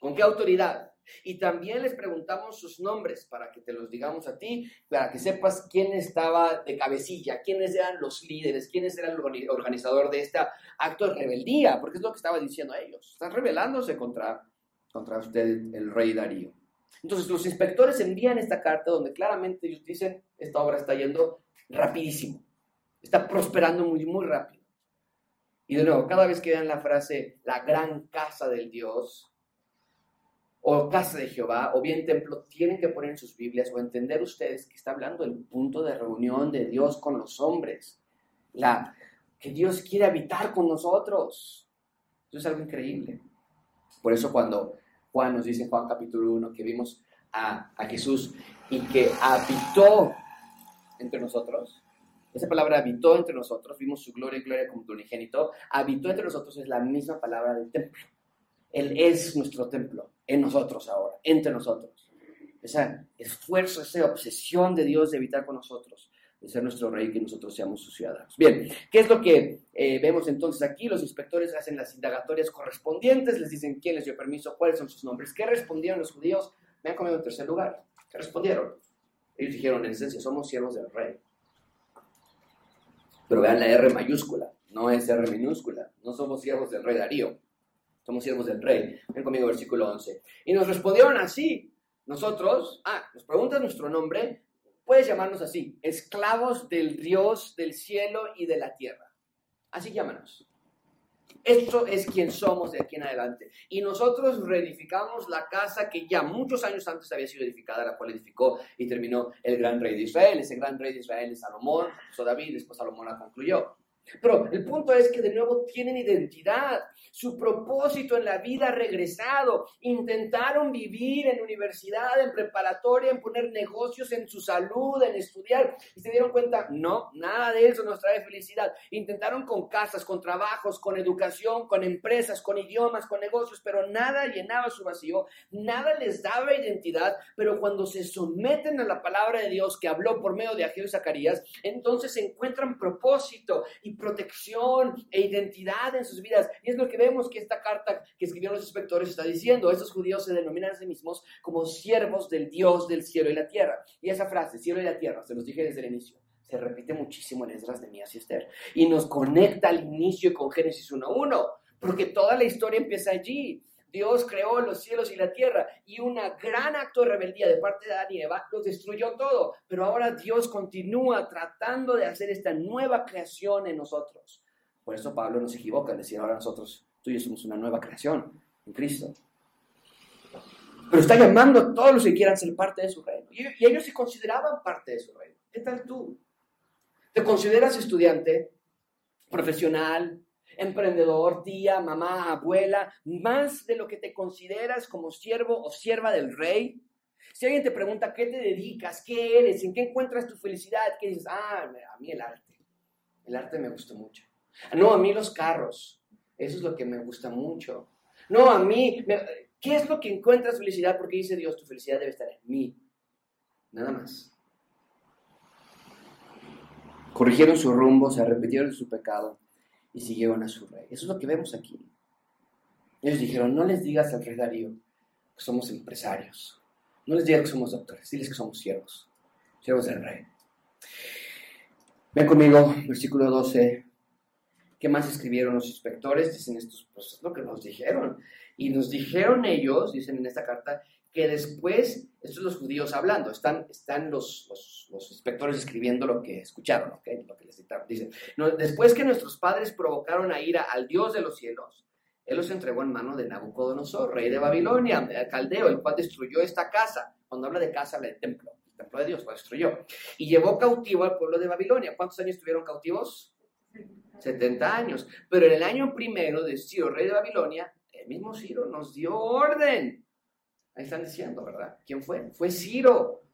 ¿Con qué autoridad? Y también les preguntamos sus nombres para que te los digamos a ti, para que sepas quién estaba de cabecilla, quiénes eran los líderes, quiénes eran el organizador de este acto de rebeldía, porque es lo que estaba diciendo a ellos. Están rebelándose contra, contra usted, el rey Darío. Entonces los inspectores envían esta carta donde claramente ellos dicen, esta obra está yendo rapidísimo, está prosperando muy, muy rápido. Y de nuevo, cada vez que vean la frase, la gran casa del Dios, o casa de Jehová, o bien templo, tienen que poner en sus Biblias o entender ustedes que está hablando del punto de reunión de Dios con los hombres. La, que Dios quiere habitar con nosotros. Eso es algo increíble. Por eso cuando Juan nos dice en Juan capítulo 1 que vimos a, a Jesús y que habitó entre nosotros, esa palabra habitó entre nosotros, vimos su gloria y gloria como tu unigénito, habitó entre nosotros es la misma palabra del templo. Él es nuestro templo, en nosotros ahora, entre nosotros. Ese esfuerzo, esa obsesión de Dios de habitar con nosotros, de ser nuestro rey, que nosotros seamos sus ciudadanos. Bien, ¿qué es lo que eh, vemos entonces aquí? Los inspectores hacen las indagatorias correspondientes, les dicen quién les dio permiso, cuáles son sus nombres. ¿Qué respondieron los judíos? Me han comido en tercer lugar. ¿Qué respondieron? Ellos dijeron, en esencia, somos siervos del rey. Pero vean la R mayúscula, no es R minúscula. No somos siervos del rey Darío somos siervos del rey. Ven conmigo, versículo 11. Y nos respondieron así. Nosotros, ah, nos preguntas nuestro nombre, puedes llamarnos así, esclavos del Dios del cielo y de la tierra. Así llámanos. Esto es quien somos de aquí en adelante. Y nosotros reedificamos la casa que ya muchos años antes había sido edificada, la cual edificó y terminó el gran rey de Israel. Ese gran rey de Israel es Salomón, empezó David, después Salomón la concluyó. Pero el punto es que de nuevo tienen identidad, su propósito en la vida ha regresado, intentaron vivir en universidad, en preparatoria, en poner negocios en su salud, en estudiar, y se dieron cuenta, no, nada de eso nos trae felicidad. Intentaron con casas, con trabajos, con educación, con empresas, con idiomas, con negocios, pero nada llenaba su vacío, nada les daba identidad, pero cuando se someten a la palabra de Dios que habló por medio de Ageo y Zacarías, entonces encuentran propósito y protección e identidad en sus vidas. Y es lo que vemos que esta carta que escribieron los inspectores está diciendo. Estos judíos se denominan a sí mismos como siervos del Dios del cielo y la tierra. Y esa frase, cielo y la tierra, se los dije desde el inicio, se repite muchísimo en Esdras, de y Esther. Y nos conecta al inicio con Génesis 1.1, porque toda la historia empieza allí. Dios creó los cielos y la tierra y un gran acto de rebeldía de parte de Adán y Eva lo destruyó todo. Pero ahora Dios continúa tratando de hacer esta nueva creación en nosotros. Por eso Pablo no se equivoca al decir ahora nosotros, tú y yo somos una nueva creación en Cristo. Pero está llamando a todos los que quieran ser parte de su reino. Y, y ellos se consideraban parte de su reino. ¿Qué tal tú? ¿Te consideras estudiante, profesional, emprendedor, tía, mamá, abuela, más de lo que te consideras como siervo o sierva del rey. Si alguien te pregunta qué te dedicas, qué eres, en qué encuentras tu felicidad, ¿qué dices? Ah, a mí el arte. El arte me gusta mucho. No, a mí los carros. Eso es lo que me gusta mucho. No, a mí, ¿qué es lo que encuentras felicidad? Porque dice Dios, tu felicidad debe estar en mí. Nada más. Corrigieron su rumbo, se arrepintieron de su pecado y siguieron a su rey. Eso es lo que vemos aquí. Ellos dijeron, no les digas al rey Darío que somos empresarios. No les digas que somos doctores, diles que somos siervos, siervos del rey. Ven conmigo, versículo 12. ¿Qué más escribieron los inspectores? Dicen estos, pues es lo que nos dijeron. Y nos dijeron ellos, dicen en esta carta, que después, estos los judíos hablando, están, están los, los, inspectores escribiendo lo que escucharon, lo que les dictaron. Dicen, después que nuestros padres provocaron a ira al Dios de los cielos, él los entregó en mano de Nabucodonosor, rey de Babilonia, caldeo, el cual destruyó esta casa. Cuando habla de casa, habla de templo. El templo de Dios lo destruyó. Y llevó cautivo al pueblo de Babilonia. ¿Cuántos años estuvieron cautivos? 70 años. Pero en el año primero de Ciro, rey de Babilonia, el mismo Ciro nos dio orden Ahí están diciendo, ¿verdad? ¿Quién fue? Fue Ciro.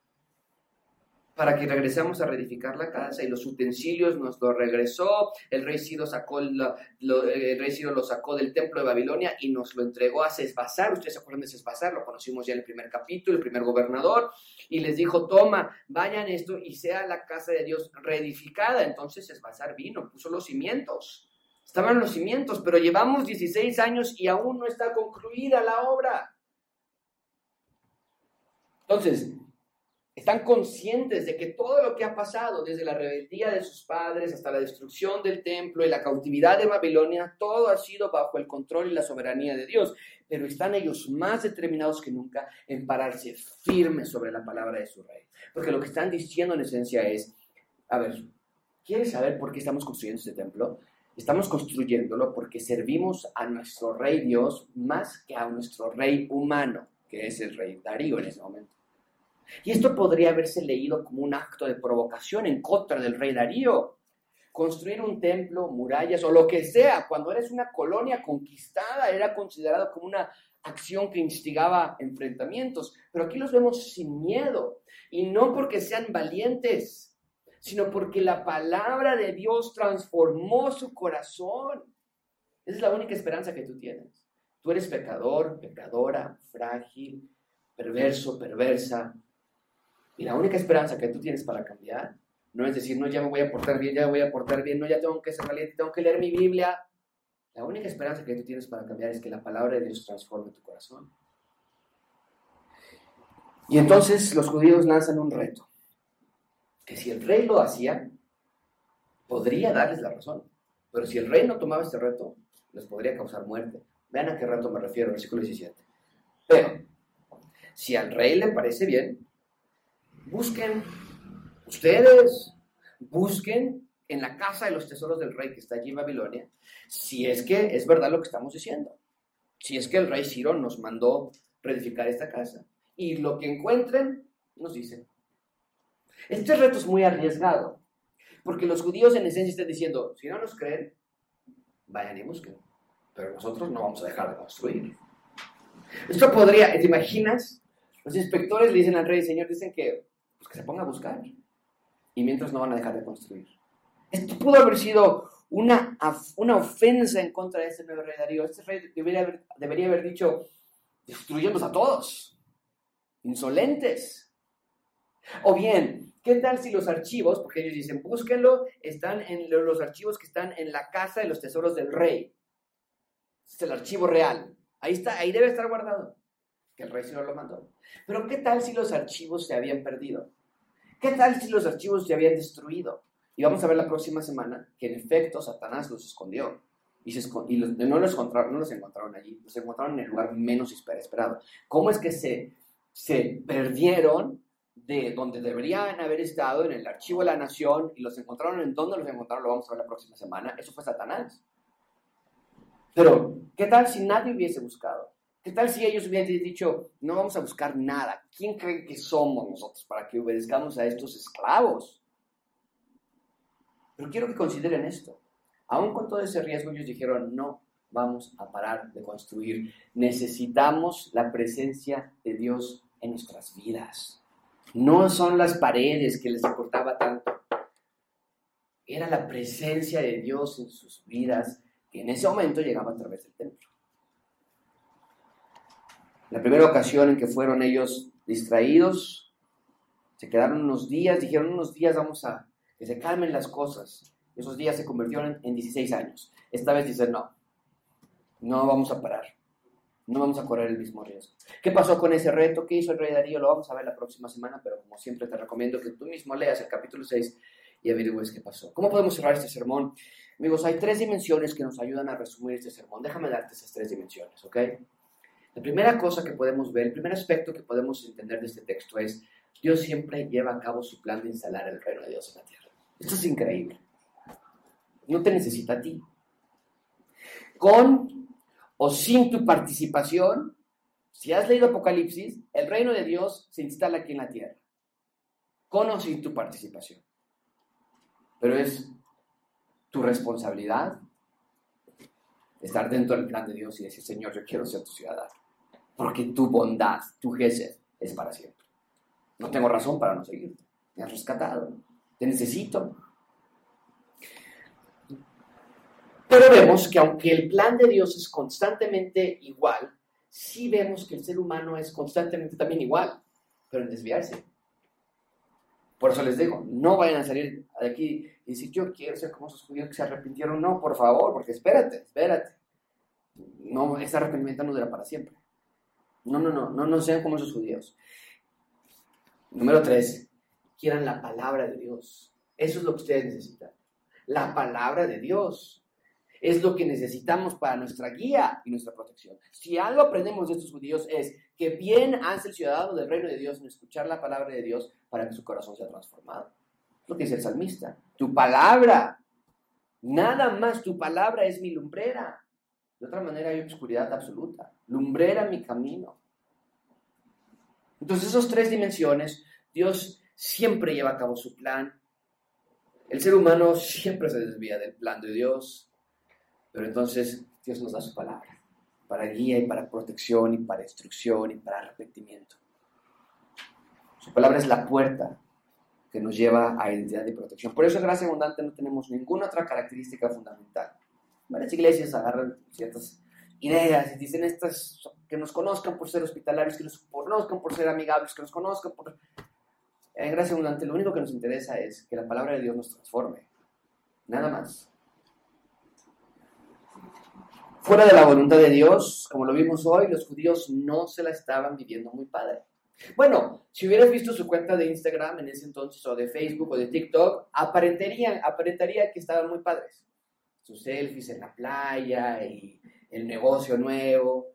Para que regresemos a reedificar la casa y los utensilios nos lo regresó. El rey Ciro sacó lo, el rey Ciro lo sacó del templo de Babilonia y nos lo entregó a Sesbazar. Ustedes se acuerdan de Sesbazar, lo conocimos ya en el primer capítulo, el primer gobernador. Y les dijo, toma, vayan esto y sea la casa de Dios reedificada. Entonces Sesbazar vino, puso los cimientos. Estaban los cimientos, pero llevamos 16 años y aún no está concluida la obra. Entonces, están conscientes de que todo lo que ha pasado, desde la rebeldía de sus padres hasta la destrucción del templo y la cautividad de Babilonia, todo ha sido bajo el control y la soberanía de Dios. Pero están ellos más determinados que nunca en pararse firmes sobre la palabra de su rey. Porque lo que están diciendo en esencia es, a ver, ¿quieres saber por qué estamos construyendo este templo? Estamos construyéndolo porque servimos a nuestro rey Dios más que a nuestro rey humano, es el rey Darío en ese momento. Y esto podría haberse leído como un acto de provocación en contra del rey Darío. Construir un templo, murallas o lo que sea, cuando eres una colonia conquistada, era considerado como una acción que instigaba enfrentamientos. Pero aquí los vemos sin miedo. Y no porque sean valientes, sino porque la palabra de Dios transformó su corazón. Esa es la única esperanza que tú tienes. Tú eres pecador, pecadora, frágil, perverso, perversa, y la única esperanza que tú tienes para cambiar no es decir, no, ya me voy a portar bien, ya me voy a portar bien, no, ya tengo que ser valiente, tengo que leer mi Biblia. La única esperanza que tú tienes para cambiar es que la palabra de Dios transforme tu corazón. Y entonces los judíos lanzan un reto, que si el rey lo hacía, podría darles la razón. Pero si el rey no tomaba este reto, les podría causar muerte. Vean a qué reto me refiero, versículo 17. Pero, si al rey le parece bien, busquen, ustedes, busquen en la casa de los tesoros del rey que está allí en Babilonia, si es que es verdad lo que estamos diciendo. Si es que el rey Ciro nos mandó reedificar esta casa. Y lo que encuentren, nos dicen. Este reto es muy arriesgado, porque los judíos en esencia están diciendo, si no nos creen, vayan y busquen. Pero nosotros no vamos a dejar de construir. Esto podría, ¿te imaginas? Los inspectores le dicen al rey, Señor, dicen que pues que se ponga a buscar. Y mientras no van a dejar de construir. Esto pudo haber sido una, una ofensa en contra de este nuevo rey Darío. Este rey debería haber, debería haber dicho, destruyemos a todos, insolentes. O bien, ¿qué tal si los archivos, porque ellos dicen, búsquenlo, están en los archivos que están en la casa de los tesoros del rey? Es el archivo real. Ahí está, ahí debe estar guardado. Que el rey se lo mandó. Pero ¿qué tal si los archivos se habían perdido? ¿Qué tal si los archivos se habían destruido? Y vamos a ver la próxima semana que en efecto Satanás los escondió. Y, no, los encontraron, no los encontraron allí, los encontraron en el lugar menos esperado. ¿Cómo es que se, se perdieron de donde deberían haber estado, en el archivo de la nación, y los encontraron en dónde los encontraron? Lo vamos a ver la próxima semana. Eso fue Satanás. Pero, ¿qué tal si nadie hubiese buscado? ¿Qué tal si ellos hubiesen dicho, no vamos a buscar nada? ¿Quién cree que somos nosotros para que obedezcamos a estos esclavos? Pero quiero que consideren esto. Aún con todo ese riesgo, ellos dijeron, no vamos a parar de construir. Necesitamos la presencia de Dios en nuestras vidas. No son las paredes que les importaba tanto. Era la presencia de Dios en sus vidas que en ese momento llegaba a través del templo. La primera ocasión en que fueron ellos distraídos, se quedaron unos días, dijeron unos días vamos a que se calmen las cosas. Esos días se convirtieron en 16 años. Esta vez dicen no, no vamos a parar, no vamos a correr el mismo riesgo. ¿Qué pasó con ese reto? ¿Qué hizo el rey Darío? Lo vamos a ver la próxima semana, pero como siempre te recomiendo que tú mismo leas el capítulo 6 y averigües qué pasó. ¿Cómo podemos cerrar este sermón? Amigos, hay tres dimensiones que nos ayudan a resumir este sermón. Déjame darte esas tres dimensiones, ¿ok? La primera cosa que podemos ver, el primer aspecto que podemos entender de este texto es, Dios siempre lleva a cabo su plan de instalar el reino de Dios en la tierra. Esto es increíble. No te necesita a ti. Con o sin tu participación, si has leído Apocalipsis, el reino de Dios se instala aquí en la tierra. Con o sin tu participación. Pero es tu responsabilidad estar dentro del plan de Dios y decir, Señor, yo quiero ser tu ciudadano porque tu bondad, tu gesed, es para siempre. No tengo razón para no seguirte. Me has rescatado. Te necesito. Pero vemos que aunque el plan de Dios es constantemente igual, sí vemos que el ser humano es constantemente también igual, pero en desviarse. Por eso les digo, no vayan a salir de aquí y decir, yo quiero ser como esos judíos que se arrepintieron. No, por favor, porque espérate, espérate. No, ese arrepentimiento no dura para siempre. No, no, no, no, no sean como esos judíos. Número tres, quieran la palabra de Dios. Eso es lo que ustedes necesitan. La palabra de Dios es lo que necesitamos para nuestra guía y nuestra protección. Si algo aprendemos de estos judíos es que bien hace el ciudadano del reino de Dios en escuchar la palabra de Dios para que su corazón sea transformado. Lo que dice el salmista. Tu palabra, nada más tu palabra es mi lumbrera. De otra manera hay obscuridad absoluta. Lumbrera mi camino. Entonces, esas tres dimensiones, Dios siempre lleva a cabo su plan. El ser humano siempre se desvía del plan de Dios. Pero entonces Dios nos da su palabra para guía y para protección y para instrucción y para arrepentimiento. Su palabra es la puerta que nos lleva a identidad y protección. Por eso Gracia Abundante no tenemos ninguna otra característica fundamental. Varias iglesias agarran ciertas ideas y dicen estas que nos conozcan por ser hospitalarios, que nos conozcan por ser amigables, que nos conozcan por... En Gracia Abundante lo único que nos interesa es que la palabra de Dios nos transforme. Nada más. Fuera de la voluntad de Dios, como lo vimos hoy, los judíos no se la estaban viviendo muy padre. Bueno, si hubieras visto su cuenta de Instagram en ese entonces, o de Facebook, o de TikTok, aparentaría, que estaban muy padres sus selfies en la playa y el negocio nuevo.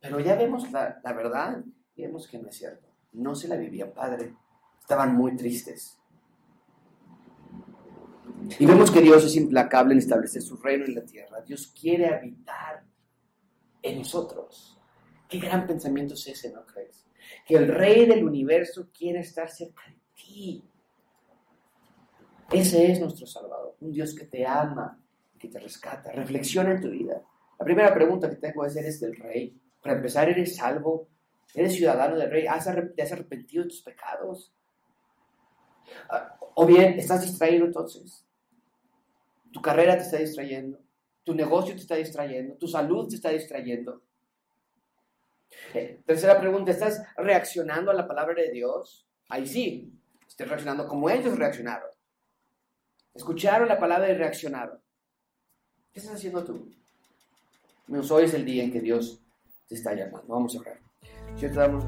Pero ya vemos la, la verdad y vemos que no es cierto. No se la vivían padre. Estaban muy tristes. Y vemos que Dios es implacable en establecer su reino en la tierra. Dios quiere habitar en nosotros. Qué gran pensamiento es ese, ¿no crees? Que el rey del universo quiere estar cerca de ti. Ese es nuestro Salvador, un Dios que te ama, que te rescata. Reflexiona en tu vida. La primera pregunta que tengo es, ¿eres del rey? Para empezar, ¿eres salvo? ¿Eres ciudadano del rey? ¿Te has arrepentido de tus pecados? Ah, o bien, ¿estás distraído entonces? Tu carrera te está distrayendo, tu negocio te está distrayendo, tu salud te está distrayendo. Tercera pregunta, ¿estás reaccionando a la palabra de Dios? Ahí sí, estás reaccionando como ellos reaccionaron. Escucharon la palabra y reaccionaron. ¿Qué estás haciendo tú? Menos hoy es el día en que Dios te está llamando. Vamos a orar. te damos